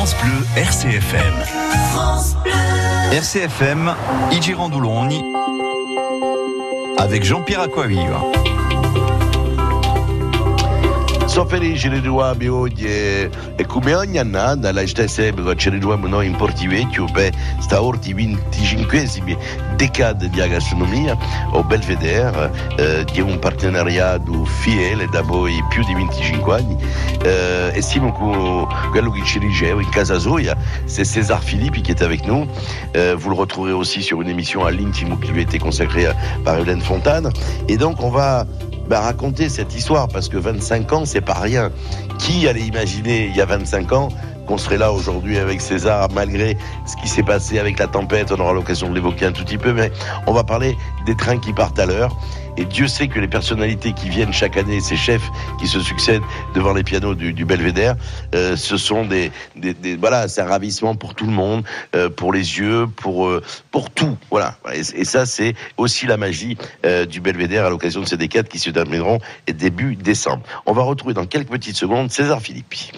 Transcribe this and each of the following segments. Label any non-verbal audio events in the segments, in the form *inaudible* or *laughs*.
France Bleu RCFM. France Bleu. RCFM, avec Jean-Pierre Aquaviva. Sono felice di trovarmi oggi e, e come ogni annata la sempre che ci ritroviamo noi in Portivecchio per sta orti 25esimi decade di gastronomia o Belvedere eh, di un partenariato fidele da voi più di 25 anni eh, e siamo con quello che ci riceve in casa Zoya c'est César Philippe qui est avec nous. Euh, vous le retrouverez aussi sur une émission à l'intime qui lui a été consacrée par Hélène Fontane et donc on va bah, raconter cette histoire parce que 25 ans, c'est pas rien. Qui allait imaginer il y a 25 ans qu'on serait là aujourd'hui avec César, malgré ce qui s'est passé avec la tempête? On aura l'occasion de l'évoquer un tout petit peu, mais on va parler des trains qui partent à l'heure. Et Dieu sait que les personnalités qui viennent chaque année, ces chefs qui se succèdent devant les pianos du, du Belvédère, euh, ce sont des, voilà, c'est un ravissement pour tout le monde, euh, pour les yeux, pour euh, pour tout, voilà. Et, ça, c'est aussi la magie du Belvédère à l'occasion de ces décades qui se termineront début décembre. On va retrouver dans quelques petites secondes César Philippi.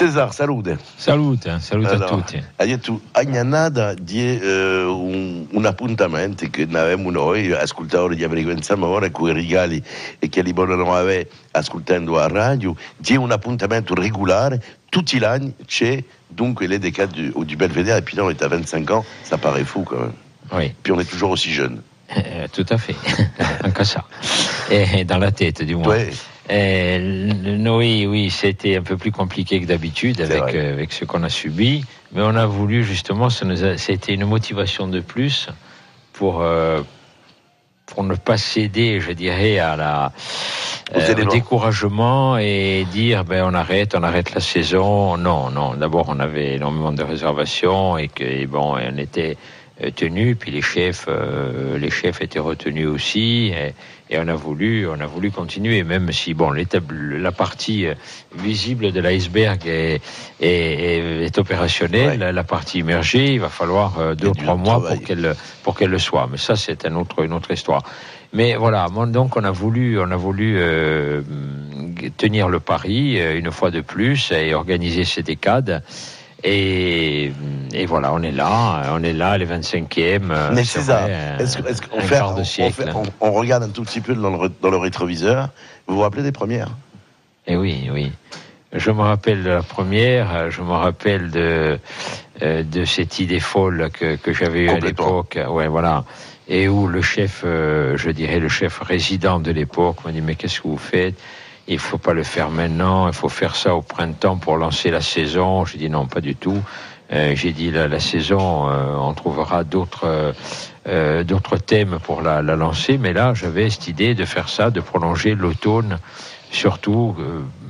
Cesar, salute. Salute, salute Allora, a tutti. Ha detto, ogni annata di eh, un, un appuntamento che avevamo noi, ascoltatori di frequenza ora, con i regali e che li vogliono avere ascoltando a radio, di un appuntamento regolare, tutti gli anni c'è dunque les décades du, du Belvédère, et puis là on est à 25 ans, ça paraît fou quand même. Oui, Puis on est toujours aussi jeune. euh, tout à fait. *laughs* Anche ça. Et dans la tête, du moins. Ouais. Euh, le- oui, oui, c'était un peu plus compliqué que d'habitude avec, euh, avec ce qu'on a subi. Mais on a voulu, justement, c'était une motivation de plus pour, euh, pour ne pas céder, je dirais, à la, euh, au découragement et dire ben, on arrête, on arrête la saison. Non, non. D'abord, on avait énormément de réservations et que et bon, on était tenus. Puis les chefs, euh, les chefs étaient retenus aussi. Et, et on a voulu, on a voulu continuer, même si bon, la partie euh, visible de l'iceberg est, est, est- opérationnelle, Ouais. la partie immergée, il va falloir euh, deux ou trois mois travail. pour qu'elle pour qu'elle le soit. Mais ça, c'est un autre, une autre histoire. Mais voilà, donc on a voulu, on a voulu euh, tenir le pari euh, une fois de plus et organiser ces décades. Et, et voilà, on est là, on est là, les 25e. euh, Mais c'est est-ce qu'on fait, de on, regarde un tout petit peu dans le, dans le rétroviseur Vous vous rappelez des premières? Eh oui, oui. Je me rappelle de la première, je me rappelle de, euh, de cette idée folle que, que j'avais eue à l'époque. Ouais, voilà. Et où le chef, euh, je dirais le chef résident de l'époque m'a dit, mais qu'est-ce que vous faites? Il faut pas le faire maintenant, il faut faire ça au printemps pour lancer la saison. J'ai dit non, pas du tout. Euh, J'ai dit la, la saison, euh, on trouvera d'autres euh, d'autres thèmes pour la, la lancer, mais là j'avais cette idée de faire ça, de prolonger l'automne, surtout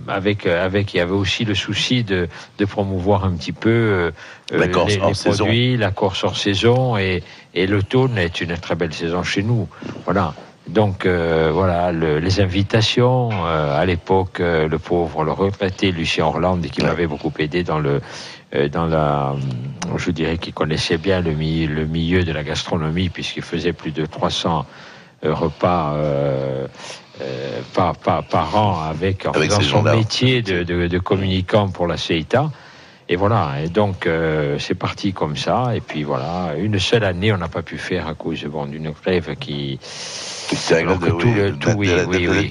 avec avec il y avait aussi le souci de, de promouvoir un petit peu La Corse les, hors les saison. produits, la Corse hors saison et, et l'automne est une très belle saison chez nous. Voilà. Donc euh, voilà, le- les invitations euh, à l'époque, euh, le pauvre, le retraité Lucien Orlande qui m'avait beaucoup aidé dans le euh, dans la, je dirais qu'il connaissait bien le milieu, le milieu de la gastronomie puisqu'il faisait plus de 300 euh, repas euh, euh, par, par, par an avec, en Avec faisant ces son métier de, de, de communicant pour la CETA. Et voilà, et donc euh, c'est parti comme ça. Et puis voilà, une seule année, on n'a pas pu faire à cause bon, d'une grève qui,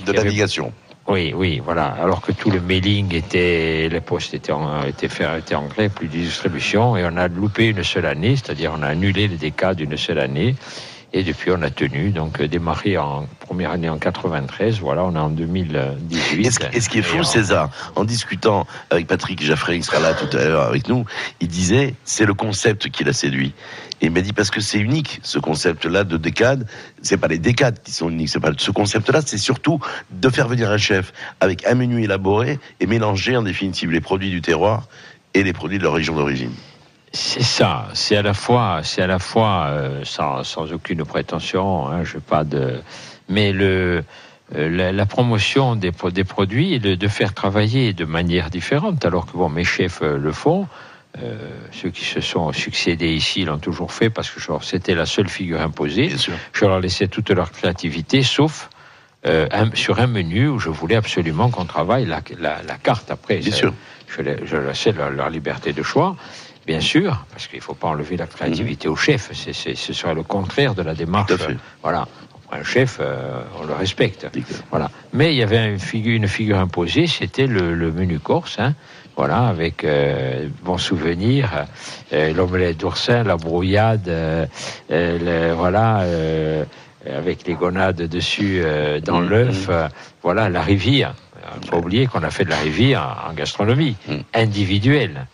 de, navigation. oui, oui, voilà. Alors que tout le mailing était, les postes étaient en, étaient fait, étaient en grève, plus de distribution, et on a loupé une seule année, c'est-à-dire on a annulé les décades d'une seule année, et depuis on a tenu, donc euh, démarré en première année en 93, voilà, on est en 2018. Et ce, et ce qui est fou, César, en discutant avec Patrick Jaffré, qui sera là tout à l'heure avec nous, il disait c'est le concept qui l'a séduit. Et il m'a dit parce que c'est unique, ce concept-là de décade. C'est pas les décades qui sont uniques, c'est pas ce concept-là, c'est surtout de faire venir un chef avec un menu élaboré et mélanger en définitive les produits du terroir et les produits de leur région d'origine. C'est ça, c'est à la fois, c'est à la fois euh, sans, sans aucune prétention, hein, je pas de, mais le euh, la, la promotion des, des produits et de, de faire travailler de manière différente, alors que bon, mes chefs euh, le font. Euh, ceux qui se sont succédés ici l'ont toujours fait parce que c'était la seule figure imposée. Je leur laissais toute leur créativité, sauf euh, sur un menu où je voulais absolument qu'on travaille la, carte après. Bien sûr. Je, je laissais leur, liberté de choix, bien sûr, parce qu'il ne faut pas enlever la créativité au chef. ce serait le contraire de la démarche. Voilà. Un chef, euh, on le respecte. Voilà. Mais il y avait une figure, une figure imposée, c'était le, menu corse. Hein. Voilà, avec euh, bon souvenir, euh, l'omelette d'oursin, la brouillade, le, voilà, avec les gonades dessus dans mm, l'œuf. Voilà, la rivière. Il ne faut pas oublier qu'on a fait de la rivière en gastronomie mm. individuelle.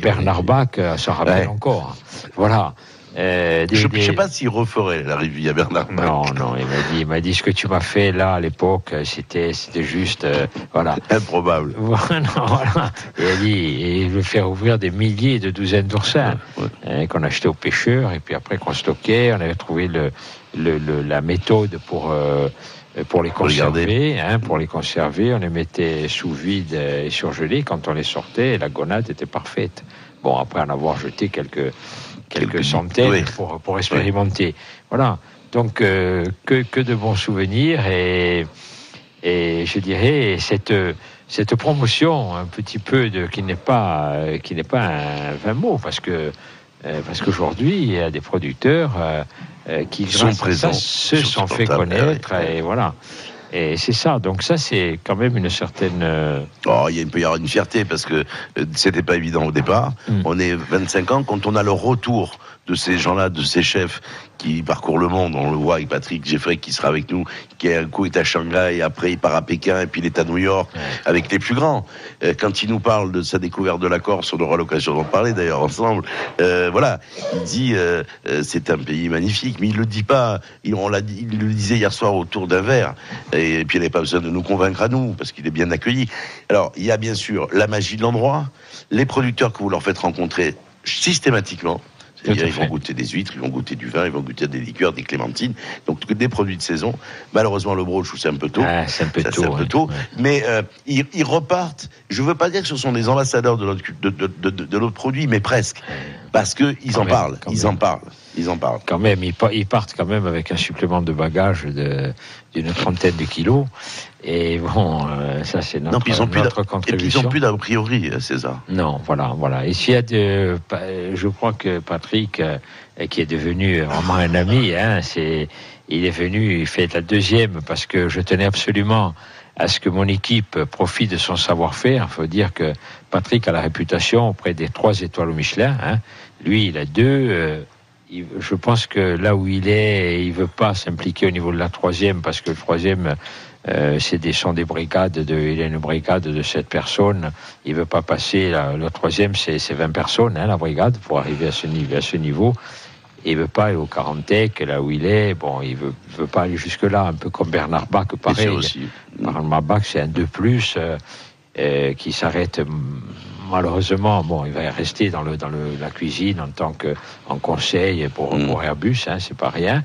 Bernard Bach s'en rappelle encore. Voilà. Euh, je ne sais pas s'il referait la rivière Bernard. Non, non, il m'a dit, il m'a dit ce que tu m'as fait là à l'époque, c'était, c'était juste, euh, voilà. Improbable. *laughs* voilà. Il a dit, il veut faire ouvrir des milliers de douzaines d'oursins hein, qu'on achetait aux pêcheurs et puis après qu'on stockait, on avait trouvé le, le, la méthode pour. Euh, pour les conserver, hein, pour les conserver, on les mettait sous vide et surgelés. Quand on les sortait, la gonade était parfaite. Bon, après en avoir jeté quelques quelques centaines pour, pour expérimenter. Voilà. Donc, euh, que, que, de bons souvenirs et, et je dirais cette, cette promotion un petit peu de, qui n'est pas, qui n'est pas un vain mot parce que, euh, parce qu'aujourd'hui, il y a des producteurs euh, qui, sont présents, se sont fait connaître et voilà. Et c'est ça. Donc ça, c'est quand même une certaine. Euh, oh, il, peut y avoir une fierté parce que euh, c'était pas évident au départ. Mm. On est 25 ans quand on a le retour de ces gens-là, de ces chefs qui parcourent le monde. On le voit avec Patrick Jeffrey qui sera avec nous, qui un coup est à Shanghai, après il part à Pékin, et puis il est à New York, avec les plus grands. Euh, quand il nous parle de sa découverte de la Corse, on aura l'occasion d'en parler d'ailleurs ensemble. Euh, voilà, il dit euh, c'est un pays magnifique, mais il le dit pas. Il, on l'a il le disait hier soir autour d'un verre, et, puis il n'avait pas besoin de nous convaincre à nous, parce qu'il est bien accueilli. Alors, il y a bien sûr la magie de l'endroit, les producteurs que vous leur faites rencontrer systématiquement. C'est-à-dire, ils vont goûter des huîtres, ils vont goûter du vin, ils vont goûter des liqueurs, des clémentines, donc des produits de saison. Malheureusement, le brooch, c'est un peu tôt. Ah, c'est un peu tôt. Un peu tôt. Mais euh, ils, repartent. Je veux pas dire que ce sont des ambassadeurs de notre, de, de, de, notre produit, mais presque. Parce qu'ils en parlent. Ils en parlent. Ils en parlent. Quand même, ils, partent quand même avec un supplément de bagages d'une trentaine de kilos. Et bon, euh, ça c'est notre, non, ils ont notre contribution. Et ils n'ont plus d'a priori, euh, César. Non, voilà, voilà. Et s'il y a de, je crois que Patrick, euh, qui est devenu vraiment un ami, hein, c'est, il est venu, il fait la deuxième parce que je tenais absolument à ce que mon équipe profite de son savoir-faire. Il faut dire que Patrick a la réputation auprès des trois étoiles au Michelin. Hein. Lui, il a deux je pense que là où il est, il veut pas s'impliquer au niveau de la troisième parce que le troisième, euh, c'est des sont des brigades de, il a une brigade de sept personnes. Il veut pas passer la, troisième, c'est 20 personnes hein, la brigade pour arriver à ce niveau. À ce niveau. Il veut pas aller au Carantec, là où il est. Bon, il veut, veut pas aller jusque là, un peu comme Bernard Bach, pareil. Aussi. Bernard Bach, c'est un de plus euh, euh, qui s'arrête malheureusement, bon, il va rester dans, le, dans le, la cuisine en tant que en conseil pour, mm. pour Airbus, hein, c'est pas rien.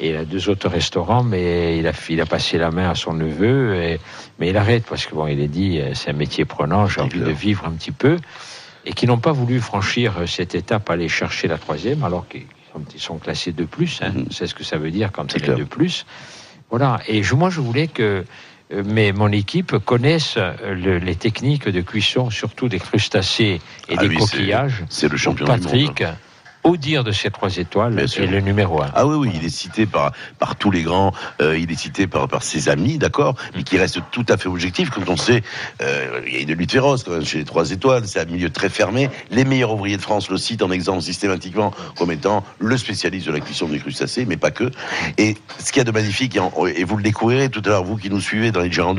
Et il a deux autres restaurants, mais il a, il a passé la main à son neveu. Et, mais il arrête parce que bon, il est dit, euh, c'est un métier prenant, j'ai envie de vivre un petit peu. Et qui n'ont pas voulu franchir euh, cette étape, aller chercher la troisième, alors qu'ils sont, classés de plus. Hein. Mm. C'est ce que ça veut dire quand il est de plus. Voilà. Et je, moi, je voulais que mais mon équipe connaisse les techniques de cuisson, surtout des crustacés et ah des coquillages. C'est le champion Patrick, du monde au dire de ces trois étoiles, c'est le numéro un. Ah oui, oui, il est cité par, par tous les grands, euh, il est cité par, par ses amis, d'accord, mais qui reste tout à fait objectif. Quand on sait, euh, il y a une lutte féroce quand même chez les trois étoiles, c'est un milieu très fermé. Les meilleurs ouvriers de France le citent en exemple systématiquement comme étant le spécialiste de la cuisson des crustacés, mais pas que. Et ce qu'il y a de magnifique, et vous le découvrirez tout à l'heure, vous qui nous suivez dans les Gérants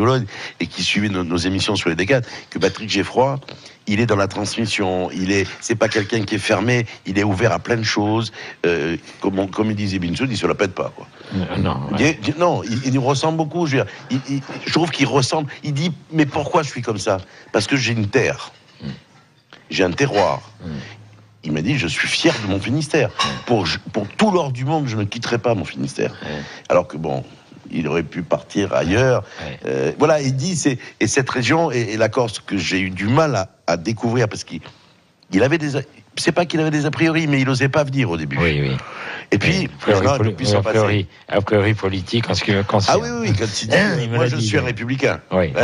et qui suivez nos, émissions sur les décades, que Patrick Geffroy, il est dans la transmission. Il est, c'est pas quelqu'un qui est fermé. Il est ouvert à plein de choses. Euh, comme, comme il disait Binsoud, il se la pète pas, quoi. Euh, non, il, non, il, nous ressemble beaucoup. Je, trouve qu'il ressemble. Il dit, mais pourquoi je suis comme ça? Parce que j'ai une terre. Hmm. J'ai un terroir. Hmm. Il m'a dit, je suis fier de mon Finistère. Hmm. Pour, pour tout l'or du monde, je ne quitterai pas mon Finistère. Alors que bon, il aurait pu partir ailleurs. Euh, voilà, il dit, c'est, et cette région, et, la Corse, que j'ai eu du mal à, découvrir, parce qu'il il avait des. C'est pas qu'il avait des a priori, mais il n'osait pas venir au début. Oui, oui. Et puis, a priori, a priori politique en ce qui me concerne. Ah oui, oui, quand il dit, moi je suis un républicain.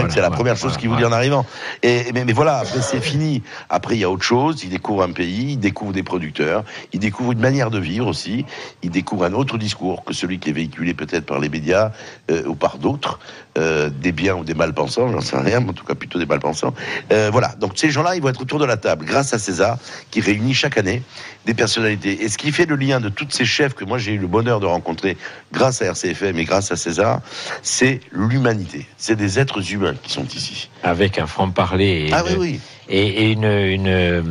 c'est la première chose qu'il vous dit en arrivant. Et, mais, mais voilà, après c'est fini. Après, il y a autre chose. Il découvre un pays, il découvre des producteurs, il découvre une manière de vivre aussi. Il découvre un autre discours que celui qui est véhiculé peut-être par les médias euh, ou par d'autres, euh, des biens ou des mal-pensants, j'en sais rien, mais en tout cas plutôt des mal-pensants. Euh, voilà. Donc ces gens-là, ils vont être autour de la table grâce à César, qui réunit chaque année des personnalités. Et ce qui fait le lien de toutes ces chefs que moi j'ai eu le bonheur de rencontrer grâce à RCFM et grâce à César, c'est l'humanité. C'est des êtres humains qui sont ici. Avec un franc-parler. Ah oui, oui et, une, une, euh,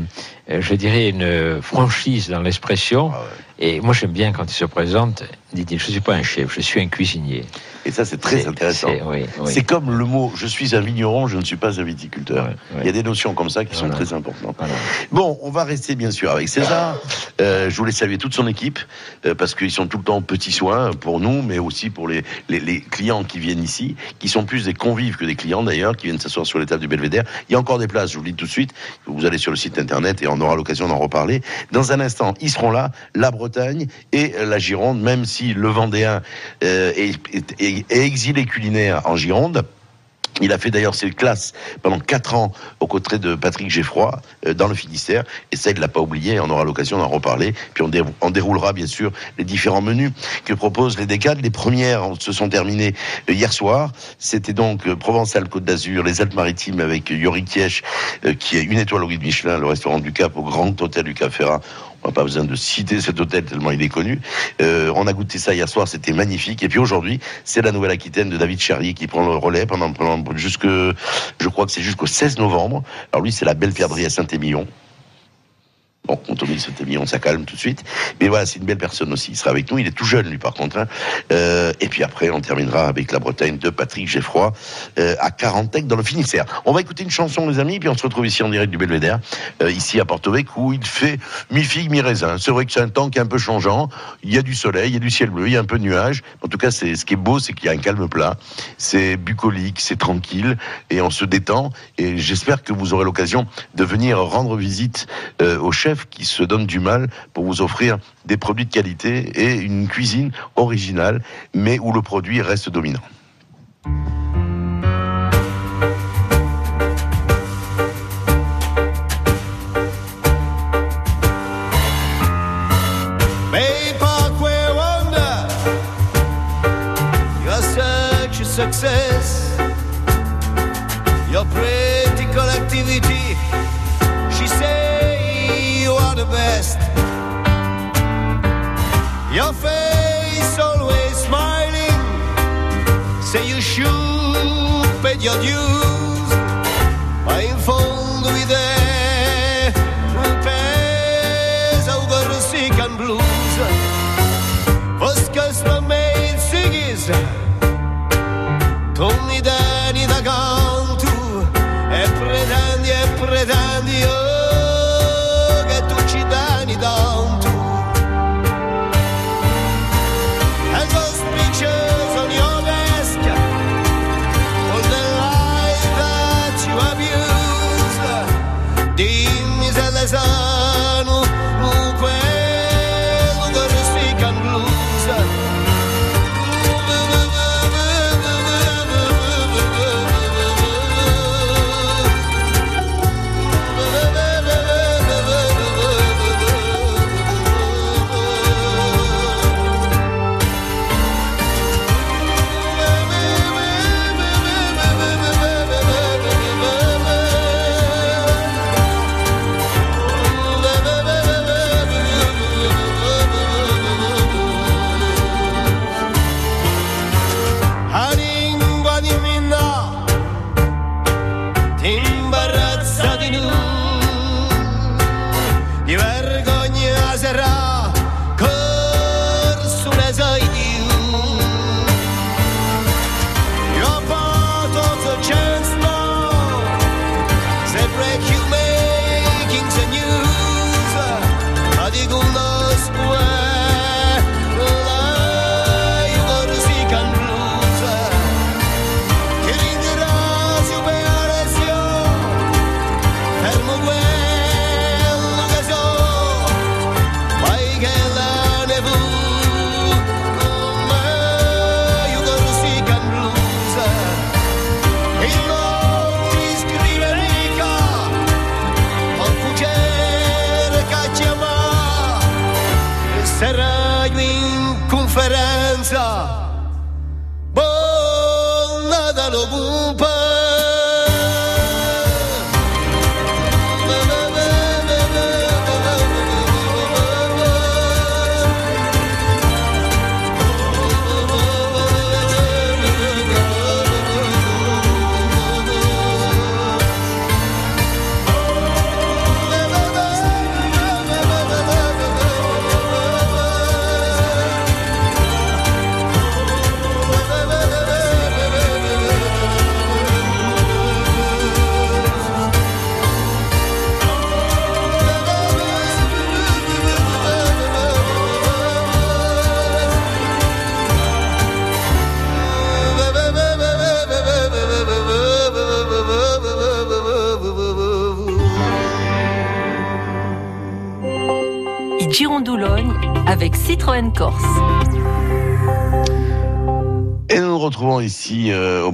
je dirais, une franchise dans l'expression. Ah et moi, j'aime bien quand il se présente, il dit, je ne suis pas un chef, je suis un cuisinier. Et ça, c'est très intéressant. C'est comme le mot je suis un vigneron, je ne suis pas un viticulteur. Il y a des notions comme ça qui sont très importantes. Bon, on va rester bien sûr avec César. Euh, je voulais saluer toute son équipe euh, parce qu'ils sont tout le temps petits soins pour nous, mais aussi pour les, les, clients qui viennent ici, qui sont plus des convives que des clients d'ailleurs, qui viennent s'asseoir sur les tables du Belvédère. Il y a encore des places, je vous le dis tout de suite. Vous allez sur le site internet et on aura l'occasion d'en reparler. Dans un instant, ils seront là, la Bretagne et la Gironde, même si le Vendéen euh, est exilé culinaire en Gironde. Il a fait d'ailleurs ses classes pendant quatre ans aux côtés de Patrick Geffroy euh, dans le Finistère. Et ça, il ne l'a pas oublié. On aura l'occasion d'en reparler. Puis on, déroulera bien sûr les différents menus que proposent les décades. Les premières se sont terminées euh, hier soir. C'était donc Provençal-Côte d'Azur, les Alpes-Maritimes avec Yori Kiech, qui est une étoile au guide Michelin, le restaurant du Cap au Grand Hôtel du Cap Ferrat pas besoin de citer cet hôtel tellement il est connu. Euh, on a goûté ça hier soir, c'était magnifique. Et puis aujourd'hui, c'est la Nouvelle-Aquitaine de David Charrier qui prend le relais pendant, pendant jusque, je crois que c'est jusqu'au 16 novembre. Alors lui, c'est la belle perdrie à Saint-Émilion. Bon, quand on dit on ça calme tout de suite. Mais voilà, c'est une belle personne aussi. Il sera avec nous. Il est tout jeune, lui, par contre. Hein. Euh, et puis après, on terminera avec la Bretagne de Patrick Geffroy euh, à Carantec dans le Finistère. On va écouter une chanson, les amis, puis on se retrouve ici en direct du Belvédère, euh, ici à Porto où il fait mi-figue, mi-raisin. C'est vrai que c'est un temps qui est un peu changeant. Il y a du soleil, il y a du ciel bleu, il y a un peu de nuages. En tout cas, c'est ce qui est beau, c'est qu'il y a un calme plat. C'est bucolique, c'est tranquille, et on se détend. Et j'espère que vous aurez l'occasion de venir rendre visite euh, au chef qui se donne du mal pour vous offrir des produits de qualité et une cuisine originale, mais où le produit reste dominant. success, best. Your face always smiling. Say you should pay your dues. I'm fond with it. Pesa o sick and blues. Vos custom made sigis.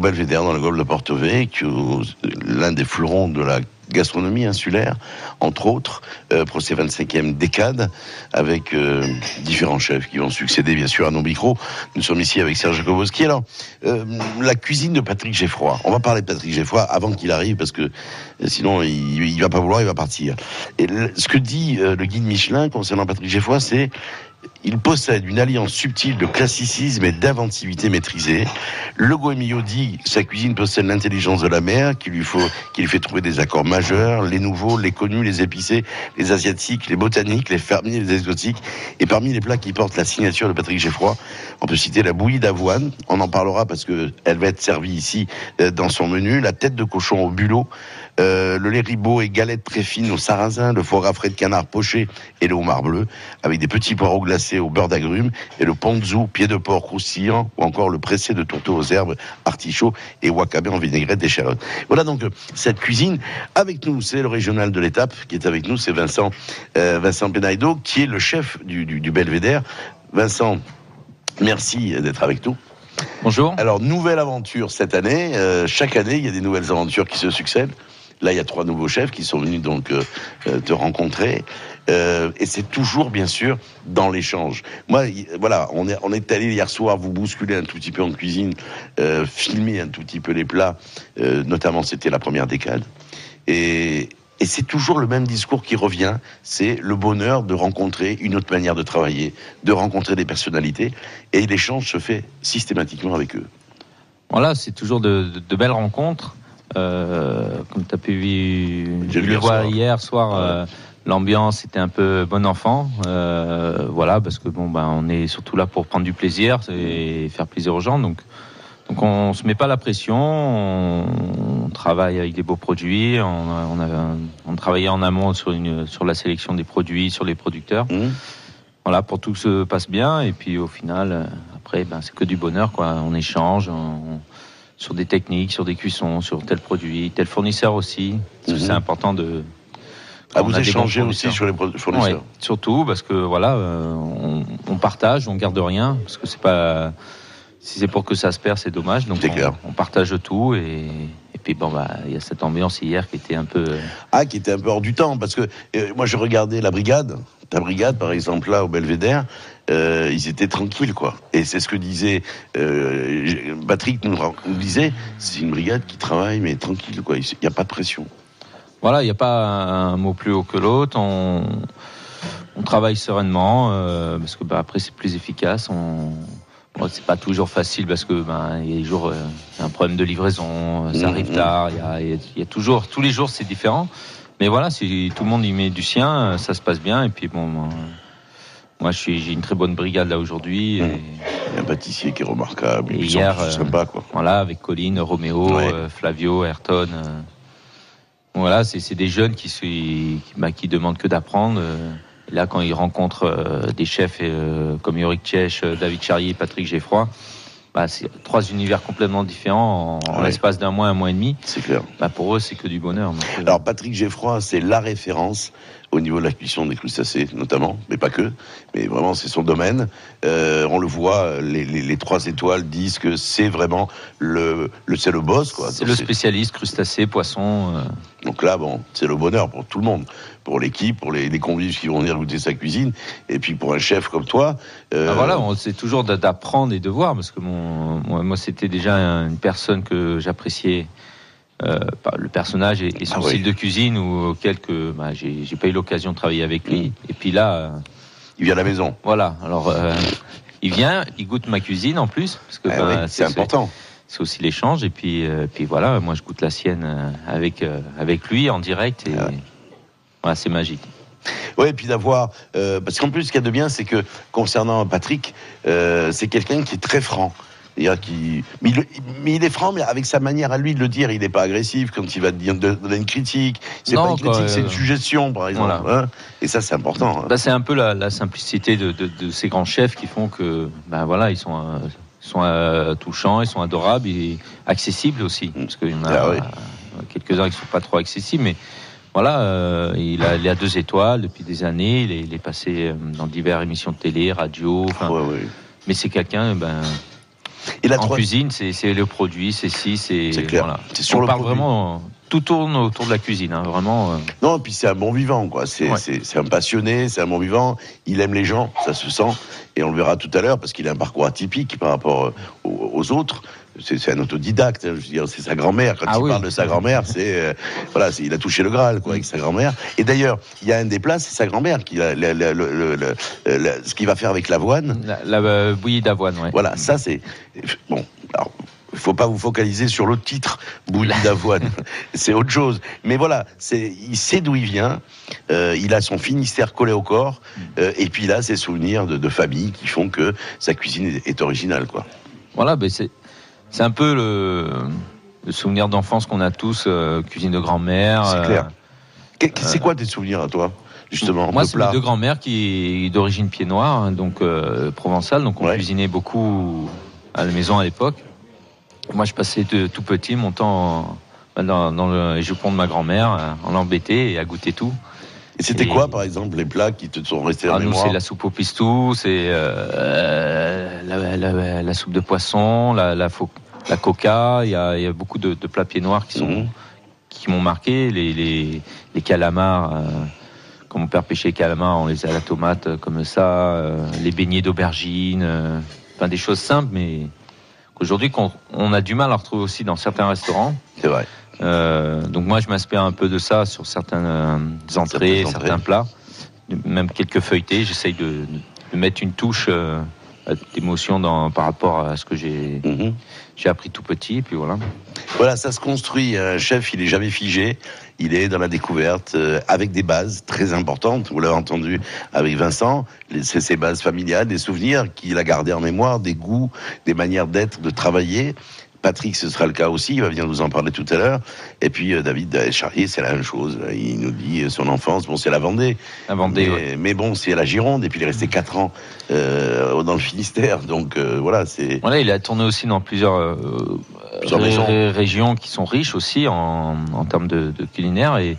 Belvédère, dans le golfe de Porto Vecchio, l'un des fleurons de la gastronomie insulaire, entre autres, euh, pour ces 25e décades, avec euh, différents chefs qui vont succéder, bien sûr, à nos micros. Nous sommes ici avec Serge Jacobowski. Alors, euh, la cuisine de Patrick Geffroy. On va parler de Patrick Geffroy avant qu'il arrive, parce que sinon, il, il va pas vouloir, il va partir. Et ce que dit le guide Michelin concernant Patrick Geffroy, c'est il possède une alliance subtile de classicisme et d'inventivité maîtrisée. Le Goemio dit sa cuisine possède l'intelligence de la mer qui lui faut, fait trouver des accords majeurs, les nouveaux, les connus, les épicés, les asiatiques, les botaniques, les fermiers, les exotiques. Et parmi les plats qui portent la signature de Patrick Geffroy, on peut citer la bouillie d'avoine. On en parlera parce que elle va être servie ici euh, dans son menu. La tête de cochon au bulot. Euh, le lait ribot et galette très fine au sarrasin, le foie gras frais de canard poché et le homard bleu, avec des petits poireaux glacés au beurre d'agrumes, et le ponzu, pied de porc croustillant, ou encore le pressé de tourteau aux herbes, artichaut et wakabe en vinaigrette d'échalote. Voilà donc euh, cette cuisine. Avec nous, c'est le régional de l'étape qui est avec nous, c'est Vincent, euh, Vincent Benaido, qui est le chef du, du, du Belvédère. Vincent, merci d'être avec nous. Bonjour. Alors, nouvelle aventure cette année. Euh, chaque année, il y a des nouvelles aventures qui se succèdent. Là, il y a trois nouveaux chefs qui sont venus donc euh, euh, te rencontrer. Euh, et c'est toujours, bien sûr, dans l'échange. Moi, voilà, on est, on est allé hier soir vous bousculer un tout petit peu en cuisine, filmer un tout petit peu les plats. notamment, c'était la première décade. Et, et c'est toujours le même discours qui revient, c'est le bonheur de rencontrer une autre manière de travailler, de rencontrer des personnalités, et l'échange se fait systématiquement avec eux. Voilà, c'est toujours de, de, belles rencontres. Euh, comme tu as pu le voir hier soir, euh, l'ambiance était un peu bon enfant. Euh, voilà, parce que bon, ben, on est surtout là pour prendre du plaisir et faire plaisir aux gens. Donc, donc on se met pas la pression. On, travaille avec des beaux produits. On, on, a, on travaillait en amont sur, une, sur la sélection des produits, sur les producteurs. Mmh. Voilà, pour tout se passe bien. Et puis au final, après, ben, c'est que du bonheur. Quoi. On échange. On, sur des techniques, sur des cuissons, sur tel produit, tel fournisseur aussi. C'est mhm. important de. Ah, vous échangez aussi sur les fournisseurs. surtout parce que voilà, euh, on, partage, on garde rien parce que c'est pas. Si c'est pour que ça se perd, c'est dommage. Donc on, on, partage tout et, et puis bon bah il y a cette ambiance hier qui était un peu. Ah, qui était un peu hors du temps parce que euh, moi je regardais la brigade ta brigade, par exemple, là, au Belvédère, euh, ils étaient tranquilles, quoi. Et c'est ce que disait euh, Patrick nous, disait, c'est une brigade qui travaille, mais tranquille, quoi. Il n'y a pas de pression. Voilà, il n'y a pas un mot plus haut que l'autre. On, travaille sereinement, euh, parce que bah, après, c'est plus efficace. On, c'est pas toujours facile parce que ben il y a des jours un problème de livraison, ça mmh, arrive mmh. tard. Il y a, toujours tous les jours c'est différent. Mais voilà, si tout le monde y met du sien, ça se passe bien. Et puis bon, moi, j'ai une très bonne brigade là aujourd'hui. Mmh. Il y a un pâtissier qui est remarquable. Et hier, euh, sympa, quoi. voilà, avec Colline, Roméo, euh, Flavio, Ayrton. Euh, voilà, c'est des jeunes qui, qui, bah, qui demandent que d'apprendre. là, quand ils rencontrent des chefs comme Yorick Tchèche, David Charrier, Patrick Geffroy, bah, c'est trois univers complètement différents en, l'espace d'un mois, un mois et demi. C'est clair. Bah, pour eux, c'est que du bonheur. Alors Patrick Geffroy, c'est la référence au niveau de la cuisson des crustacés, notamment, mais pas que. Mais vraiment, c'est son domaine. Euh, on le voit, les, trois étoiles disent que c'est vraiment le, le c'est le boss, quoi. C'est le spécialiste crustacés, poissons. Euh. Donc là, bon, c'est le bonheur pour tout le monde, pour l'équipe, pour les, convives qui vont venir goûter sa cuisine, et puis pour un chef comme toi. Euh... Ah, voilà, c'est toujours d'apprendre et de voir, parce que mon, moi, c'était déjà une personne que j'appréciais euh, le personnage et, son ah style de cuisine ou auquel que bah, j'ai pas eu l'occasion de travailler avec lui. Et puis là, euh, il vient à la maison. Voilà. Alors, euh, il vient, il goûte ma cuisine en plus, parce que ah bah, c'est important. C'est aussi l'échange. Et puis, puis voilà, moi je goûte la sienne avec avec lui en direct et ah voilà, c'est magique. Oui, et puis d'avoir. parce qu'en plus, ce qu'il y a de bien, c'est que concernant Patrick, c'est quelqu'un qui est très franc. Qui... Mais, il, est franc, mais avec sa manière à lui de le dire, il n'est pas agressif quand il va dire donner une critique. C'est pas une critique, c'est une suggestion, par exemple. Hein. et ça, c'est important. Hein. Bah, c'est un peu la, simplicité de, ces grands chefs qui font que, ben voilà, ils sont, euh, sont euh, touchants, ils sont adorables et accessibles aussi. Mm. Parce qu'il y en a ah quelques-uns qui sont pas trop accessibles, mais voilà, euh, il, a, il, a, deux étoiles depuis des années. Il est, passé dans diverses émissions de télé, radio. Mais c'est quelqu'un, ben et la en cuisine, c'est le produit, c'est si, c'est. clair. Voilà. Sur On le parle vraiment. Tout tourne autour de la cuisine, hein, vraiment. Euh. Non, et puis c'est un bon vivant, quoi. C'est un passionné, c'est un bon vivant. Il aime les gens, ça se sent. Et on le verra tout à l'heure parce qu'il a un parcours atypique par rapport euh, aux autres c'est un autodidacte. Hein, je veux dire, c'est sa grand-mère. Quand ah il parle de sa grand-mère, c'est euh, voilà, il a touché le Graal quoi avec sa grand-mère. Et d'ailleurs, il y a un des plats, c'est sa grand-mère qui a le, le, ce qu'il va faire avec l'avoine. La, euh, bouillie d'avoine, ouais. Voilà, ça c'est bon. Alors, il faut pas vous focaliser sur le titre bouillie *laughs* d'avoine, c'est autre chose. Mais voilà, il sait d'où il vient, euh, il a son Finistère collé au corps, et puis là, ses souvenirs de, famille qui font que sa cuisine est, est originale, quoi. Voilà, ben c'est c'est un peu le, souvenir d'enfance qu'on a tous, euh, cuisine de grand-mère. C'est clair. Euh, c'est quoi tes souvenirs à toi justement Moi, c'est mes deux grand-mères qui est d'origine pied noir, hein, donc euh, provençale, donc on cuisinait beaucoup à la maison à l'époque. Moi, je passais de tout petit mon temps dans, le jupon de ma grand-mère, en l'embêter et à goûter tout. Et c'était quoi, par exemple, les plats qui te sont restés en ah, mémoire Nous, c'est la soupe au pistou, c'est la, soupe de poisson, la, la, la coca, il y a, beaucoup de, plats pieds noirs qui sont mhm. qui m'ont marqué, les, les, calamars. Euh, quand mon père pêchait les calamars, on les a à la tomate euh, comme ça, euh, les beignets d'aubergine, enfin des choses simples, mais qu'aujourd'hui on, a du mal à retrouver aussi dans certains restaurants. C'est vrai. donc moi je m'inspire un peu de ça sur certaines entrées, certains plats, même quelques feuilletés. J'essaye de, mettre une touche d'émotion par rapport à ce que j'ai mhm. J'ai appris tout petit, et puis voilà. Voilà, ça se construit. Un chef, il est jamais figé. Il est dans la découverte euh, avec des bases très importantes. Vous l'avez entendu avec Vincent. C'est ses bases familiales, des souvenirs qu'il a gardés en mémoire, des goûts, des manières d'être, de travailler. Patrick, ce sera le cas aussi, il va venir nous en parler tout à l'heure. Et puis euh, David Charrier, c'est la même chose. Il nous dit euh, son enfance, bon, c'est la Vendée. La Vendée, mais, mais bon, c'est la Gironde, et puis il est resté 4 ans euh, dans le Finistère. Donc voilà, c'est. Voilà, il a tourné aussi dans plusieurs, régions qui sont riches aussi en, termes de, de culinaire. Et,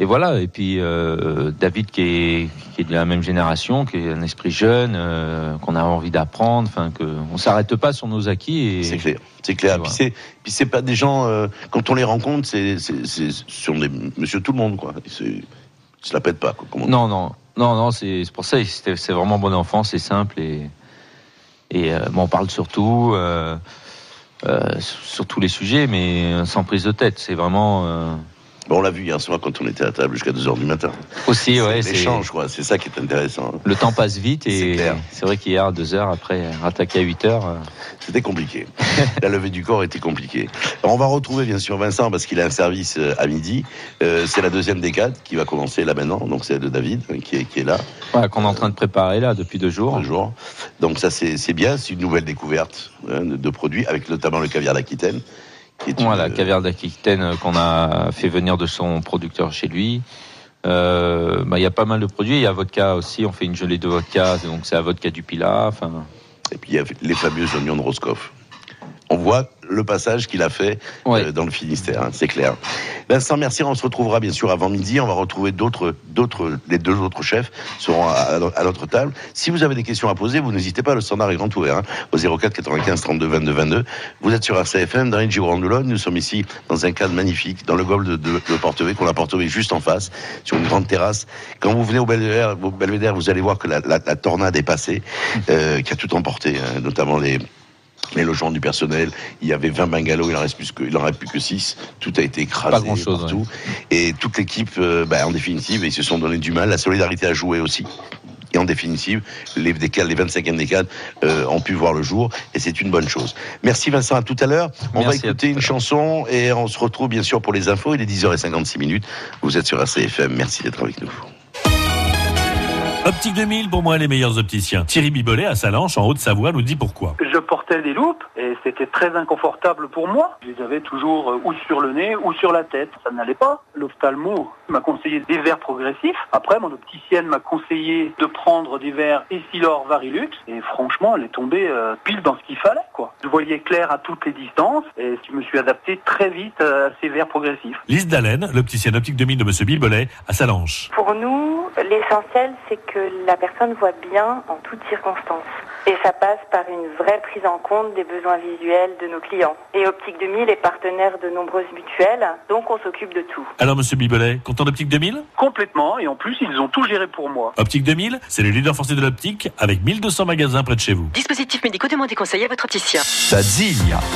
et voilà, et puis euh, David qui est, qui est de la même génération, qui est un esprit jeune, euh, qu'on a envie d'apprendre, enfin que on s'arrête pas sur nos acquis. C'est clair, c'est clair. Puis c'est, puis c'est pas des gens euh, quand on les rencontre, c'est, c'est, c'est sur des Monsieur tout le monde quoi. C'est, se la pète pas quoi. non, non, non, non, c'est, pour ça. C'est, vraiment bon enfant, c'est simple et et bon, on parle surtout. Sur tous les sujets, mais sans prise de tête. C'est vraiment on l'a vu hier soir quand on était à table jusqu'à 2h du matin. Aussi, ouais. C'est l'échange, quoi. C'est ça qui est intéressant. Le temps passe vite et c'est vrai qu'hier, 2h après, attaquer à 8h. Euh, C'était compliqué. *laughs* La levée du corps était compliquée. on va retrouver bien sûr Vincent parce qu'il a un service euh, à midi. Euh, c'est la deuxième décade qui va commencer là maintenant. Donc c'est de David qui est, qui est là. qu'on est en train de préparer là depuis deux jours. Deux jours. Donc ça c'est bien. C'est une nouvelle découverte hein, de, de produits avec notamment le caviar d'Aquitaine. Voilà, caviar d'Aquitaine euh, qu'on a fait venir de son producteur chez lui. Euh, bah, il y a pas mal de produits. Il y a vodka aussi. On fait une gelée de vodka, donc c'est la vodka du Pilat. Enfin, Et puis il y a les fameux oignons de Roscoff on voit le passage qu'il a fait euh, dans le Finistère, hein, c'est clair. Vincent merci. on se retrouvera bien sûr avant midi. On va retrouver d'autres, d'autres, les deux autres chefs seront à, notre table. Si vous avez des questions à poser, vous n'hésitez pas. Le standard est grand ouvert hein, au 04 95 32 22 22. Vous êtes sur RCFM dans Gironde Nous sommes ici dans un cadre magnifique, dans le golfe de, de, de qu'on a Portevée juste en face, sur une grande terrasse. Quand vous venez au Belvédère, au Belvédère vous allez voir que la, la, tornade est passée, euh, qui a tout emporté, hein, notamment les les logements du personnel, il y avait 20 bungalows, il en reste plus que, il en reste plus que 6. Tout a été écrasé partout. Et toute l'équipe, euh, bah, en définitive, ils se sont donné du mal. La solidarité a joué aussi. Et en définitive, les décades, les 25e décades euh, ont pu voir le jour et c'est une bonne chose. Merci Vincent, à tout à l'heure. On va écouter une chanson et on se retrouve bien sûr pour les infos. Il est 10h56 minutes. Vous êtes sur ACFM. Merci d'être avec nous. Optique 2000, pour moi, les meilleurs opticiens. Thierry Bibolet, à Salanches, en Haute-Savoie, nous dit pourquoi. Je portais des loupes et c'était très inconfortable pour moi. Je les avais toujours euh, ou sur le nez ou sur la tête. Ça n'allait pas. L'ophtalmo m'a conseillé des verres progressifs. Après, mon opticienne m'a conseillé de prendre des verres Essilor Varilux. Et franchement, elle est tombée euh, pile dans ce qu'il fallait. Quoi. Je voyais clair à toutes les distances et je me suis adapté très vite euh, à ces verres progressifs. Lise Dallène, l'opticienne optique 2000 de M. Bibolet, à Salanches. Pour nous, l'essentiel, c'est que la personne voit bien en toutes circonstances. Et ça passe par une vraie prise en compte des besoins visuels de nos clients. Et Optique 2000 est partenaire de nombreuses mutuelles, donc on s'occupe de tout. Alors, monsieur Bibelet, content d'Optique 2000 Complètement, et en plus, ils ont tout géré pour moi. Optique 2000, c'est le leader français de l'optique, avec 1200 magasins près de chez vous. Dispositifs médicaux, demandez conseil à votre opticien.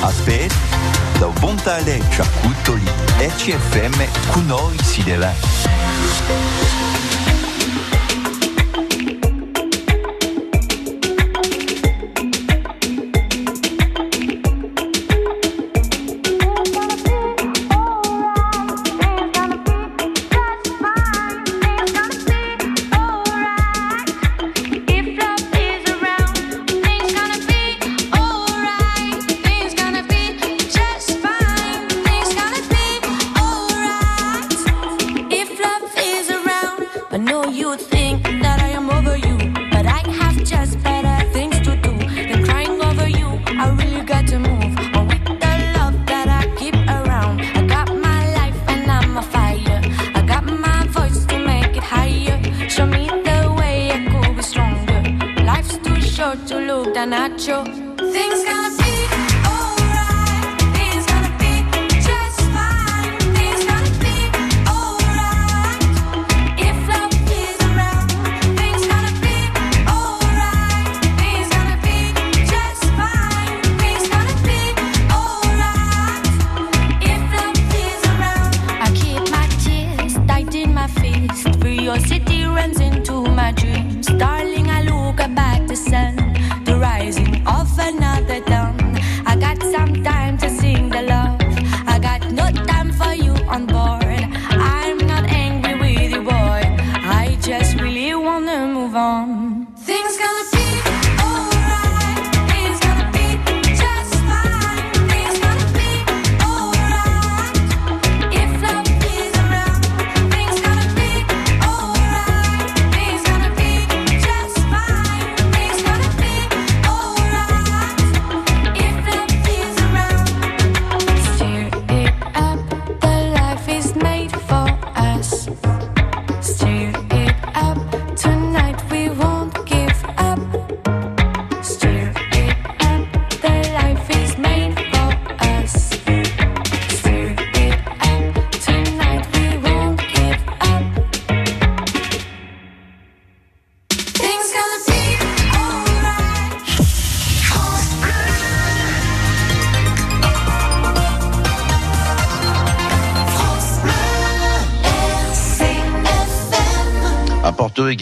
Aspetta, da et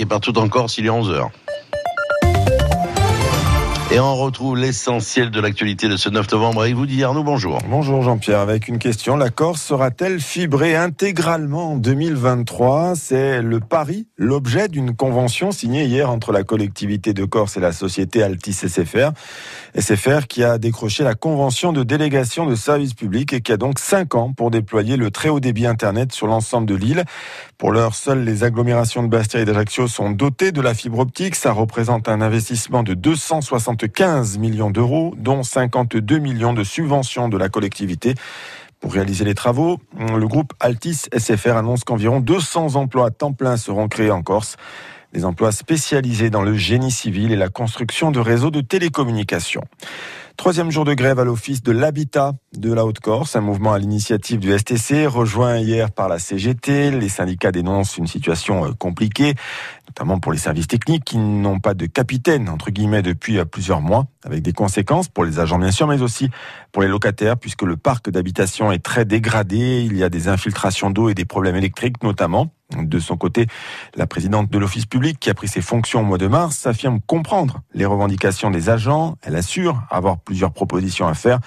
partout encore s'il est 11h. Et on retrouve l'essentiel de l'actualité de ce 9 novembre avec vous, dit. Bonjour. Bonjour Jean-Pierre. Avec une question, la Corse sera-t-elle fibrée intégralement en 2023 C'est le pari, l'objet d'une convention signée hier entre la collectivité de Corse et la société Altis SFR. SFR qui a décroché la convention de délégation de services publics et qui a donc 5 ans pour déployer le très haut débit Internet sur l'ensemble de l'île. Pour l'heure, seules les agglomérations de Bastia et d'Ajaccio sont dotées de la fibre optique. Ça représente un investissement de 260 compte 15 millions d'euros, dont 52 millions de subventions de la collectivité. Pour réaliser les travaux, le groupe Altis SFR annonce qu'environ 200 emplois à temps plein seront créés en Corse. Des emplois spécialisés dans le génie civil et la construction de réseaux de télécommunications. Troisième jour de grève à l'Office de l'Habitat de la Haute-Corse, un mouvement à l'initiative du STC, rejoint hier par la CGT. Les syndicats dénoncent une situation euh, compliquée, notamment pour les services techniques qui n'ont pas de capitaine, entre guillemets, depuis euh, plusieurs mois, avec des conséquences pour les agents bien sûr, mais aussi pour les locataires, puisque le parc d'habitation est très dégradé, il y a des infiltrations d'eau et des problèmes électriques notamment. De son côté, la présidente de l'office public, qui a pris ses fonctions au mois de mars, affirme comprendre les revendications des agents. Elle assure avoir plusieurs propositions à faire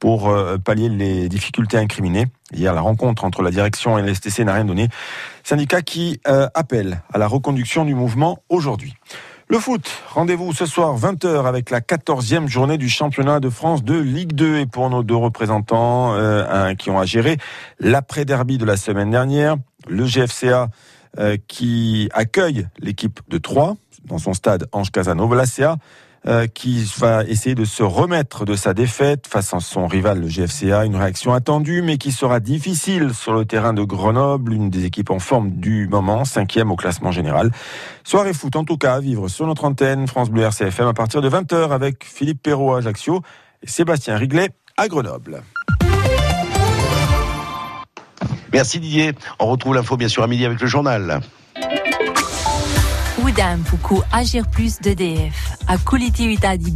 pour euh, pallier les difficultés incriminées. Hier, la rencontre entre la direction et l'STC n'a rien donné. Syndicat qui euh, appelle à la reconduction du mouvement aujourd'hui. Le foot, rendez-vous ce soir 20h avec la 14e journée du championnat de France de Ligue 2 et pour nos deux représentants euh, qui ont à gérer l'après-derby de la semaine dernière le GFCA euh, qui accueille l'équipe de Troyes dans son stade Ange Casanova, l'ACA euh, qui va essayer de se remettre de sa défaite face à son rival le GFCA, une réaction attendue mais qui sera difficile sur le terrain de Grenoble, une des équipes en forme du moment, cinquième au classement général. Soirée foot en tout cas à vivre sur notre antenne France Bleu RCFM à partir de 20h avec Philippe Perrault à Ajaccio et Sébastien Riglet à Grenoble. Merci Didier. On retrouve l'info bien sûr à midi avec le journal. Udam pour agir plus d'EDF. A collettività di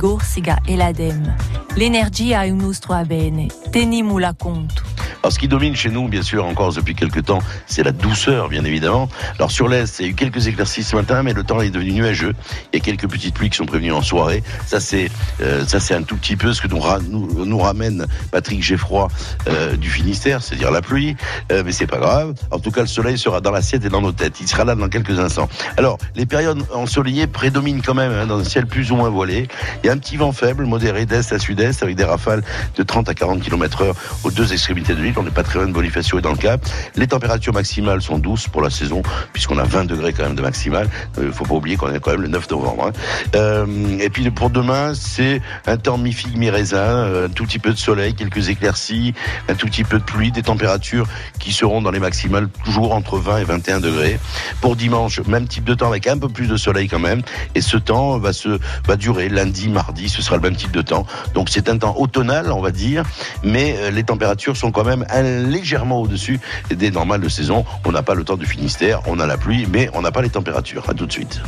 et l'ADEME. L'énergie a une nostra bene. Teniamo la compte. Alors, ce qui domine chez nous, bien sûr, encore depuis quelques temps, c'est la douceur, bien évidemment. Alors, sur l'Est, il y a eu quelques éclaircies ce matin, mais le temps est devenu nuageux. Il y a quelques petites pluies qui sont prévenues en soirée. Ça, c'est, euh, un tout petit peu ce que nous, nous, nous ramène Patrick Geffroy euh, du Finistère, c'est-à-dire la pluie. Euh, mais c'est pas grave. En tout cas, le soleil sera dans l'assiette et dans nos têtes. Il sera là dans quelques instants. Alors, les périodes ensoleillées prédominent quand même hein, dans un ciel plus ou moins voilé. Il y a un petit vent faible, modéré d'est à sud-est, avec des rafales de 30 à 40 km heure aux deux extrémités de l'île on n'est pas très loin de Bonifacio et dans le Cap. Les températures maximales sont douces pour la saison, puisqu'on a 20 degrés quand même de maximale. Il euh, faut pas oublier qu'on est quand même le 9 novembre. Hein. Euh, et puis pour demain, c'est un temps mi-figue, mi-raisin, euh, un tout petit peu de soleil, quelques éclaircies, un tout petit peu de pluie, des températures qui seront dans les maximales toujours entre 20 et 21 degrés. Pour dimanche, même type de temps avec un peu plus de soleil quand même. Et ce temps va se va durer lundi, mardi, ce sera le même type de temps. Donc c'est un temps automnal, on va dire, mais les températures sont quand même légèrement au-dessus des normales de saison. On n'a pas le temps du Finistère, on a la pluie, mais on n'a pas les températures. À tout de suite.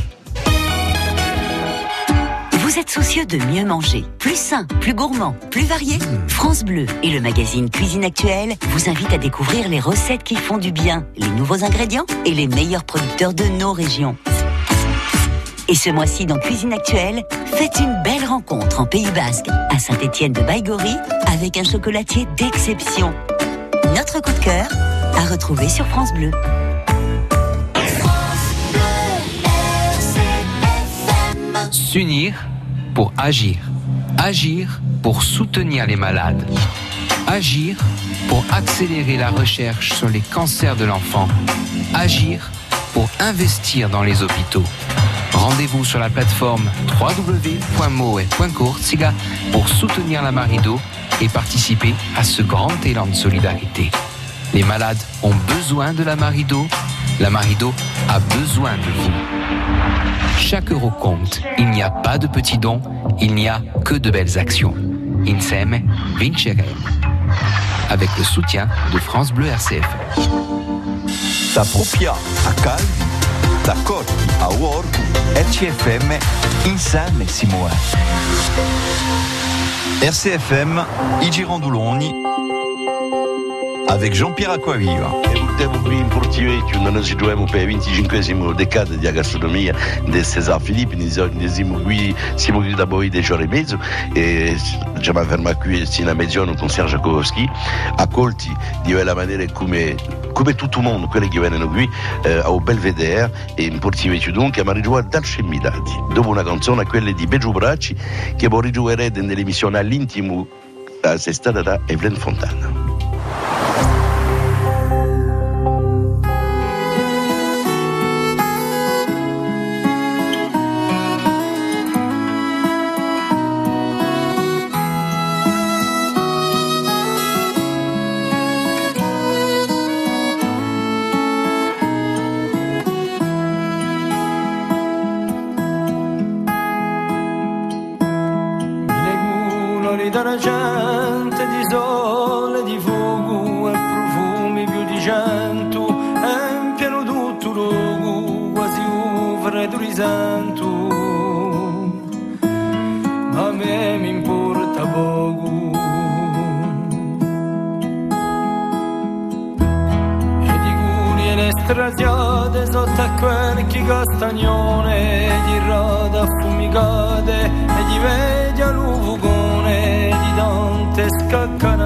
Vous êtes soucieux de mieux manger, plus sain, plus gourmand, plus varié France Bleu et le magazine Cuisine Actuelle vous invitent à découvrir les recettes qui font du bien, les nouveaux ingrédients et les meilleurs producteurs de nos régions. Et ce mois-ci dans Cuisine Actuelle, faites une belle rencontre en Pays Basque, à Saint-Étienne de Baïgori, avec un chocolatier d'exception notre coup de cœur à retrouver sur France Bleu. S'unir pour agir. Agir pour soutenir les malades. Agir pour accélérer la recherche sur les cancers de l'enfant. Agir pour investir dans les hôpitaux. Rendez-vous sur la plateforme www.moe.courtsiga pour soutenir la Marido et participer à ce grand élan de solidarité. Les malades ont besoin de la Marido, la Marido a besoin de vous. Chaque euro compte, il n'y a pas de petits dons, il n'y a que de belles actions. Inseme vincere. Avec le soutien de France Bleu RCF. Calvi, da Corti a Uorgu, RCFM insieme si muove. RCFM, i avec Jean-Pierre Acquaviva. Siamo qui in Portivecchio, noi ci troviamo per il 25 decade di gastronomia di Cesare Filippi, noi siamo qui, siamo qui da voi dei giorni e mezzo e ci abbiamo fermato qui in mezzogiorno con Sergio Kowski, accolti di quella maniera come, come tutto il mondo, quelli che vengono qui eh, a Belvedere e in Portivecchio dunque a rigiocare dal Scemmidati, dopo una canzone quella di Beggio Bracci che poi rigiocherete nell'emissione all'intimo a stata da Evelyn Fontana. Le strasiate sotto a qualche castagnone di rada affumicate e di vedi a luvugone di tante scaccanate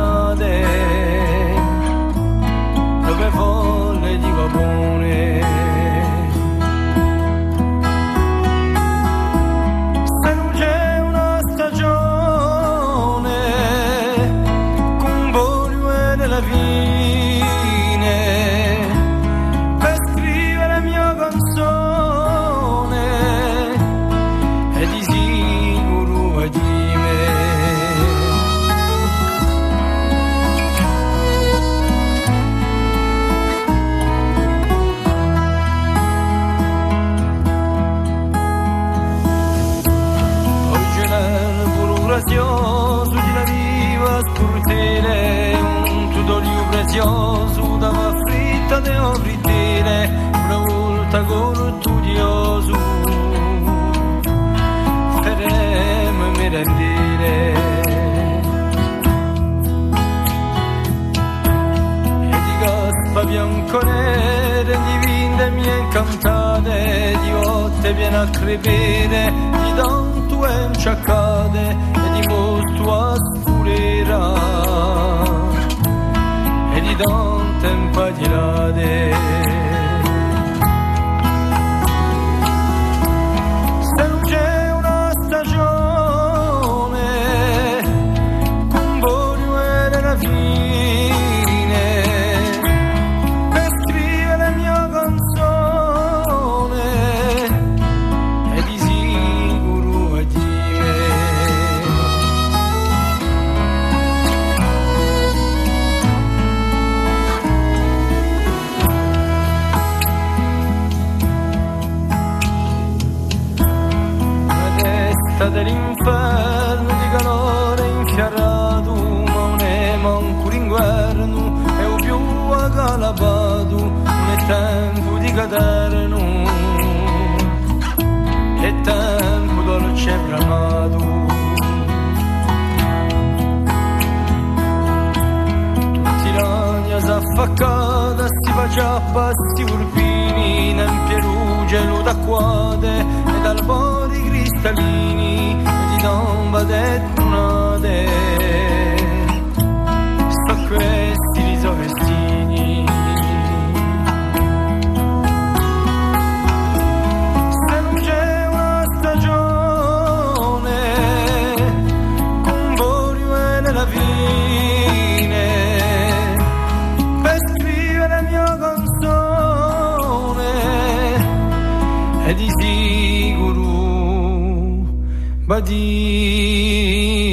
volte viene a crepere di tanto e inciaccate e di mostro a scurera e di tante impaginate quebramado. Tiranhas affacadas, si baciappa, si urpini, nel Pierugelo d'acquade e dal albori cristallini e di tomba dettonate. Sto questo بديع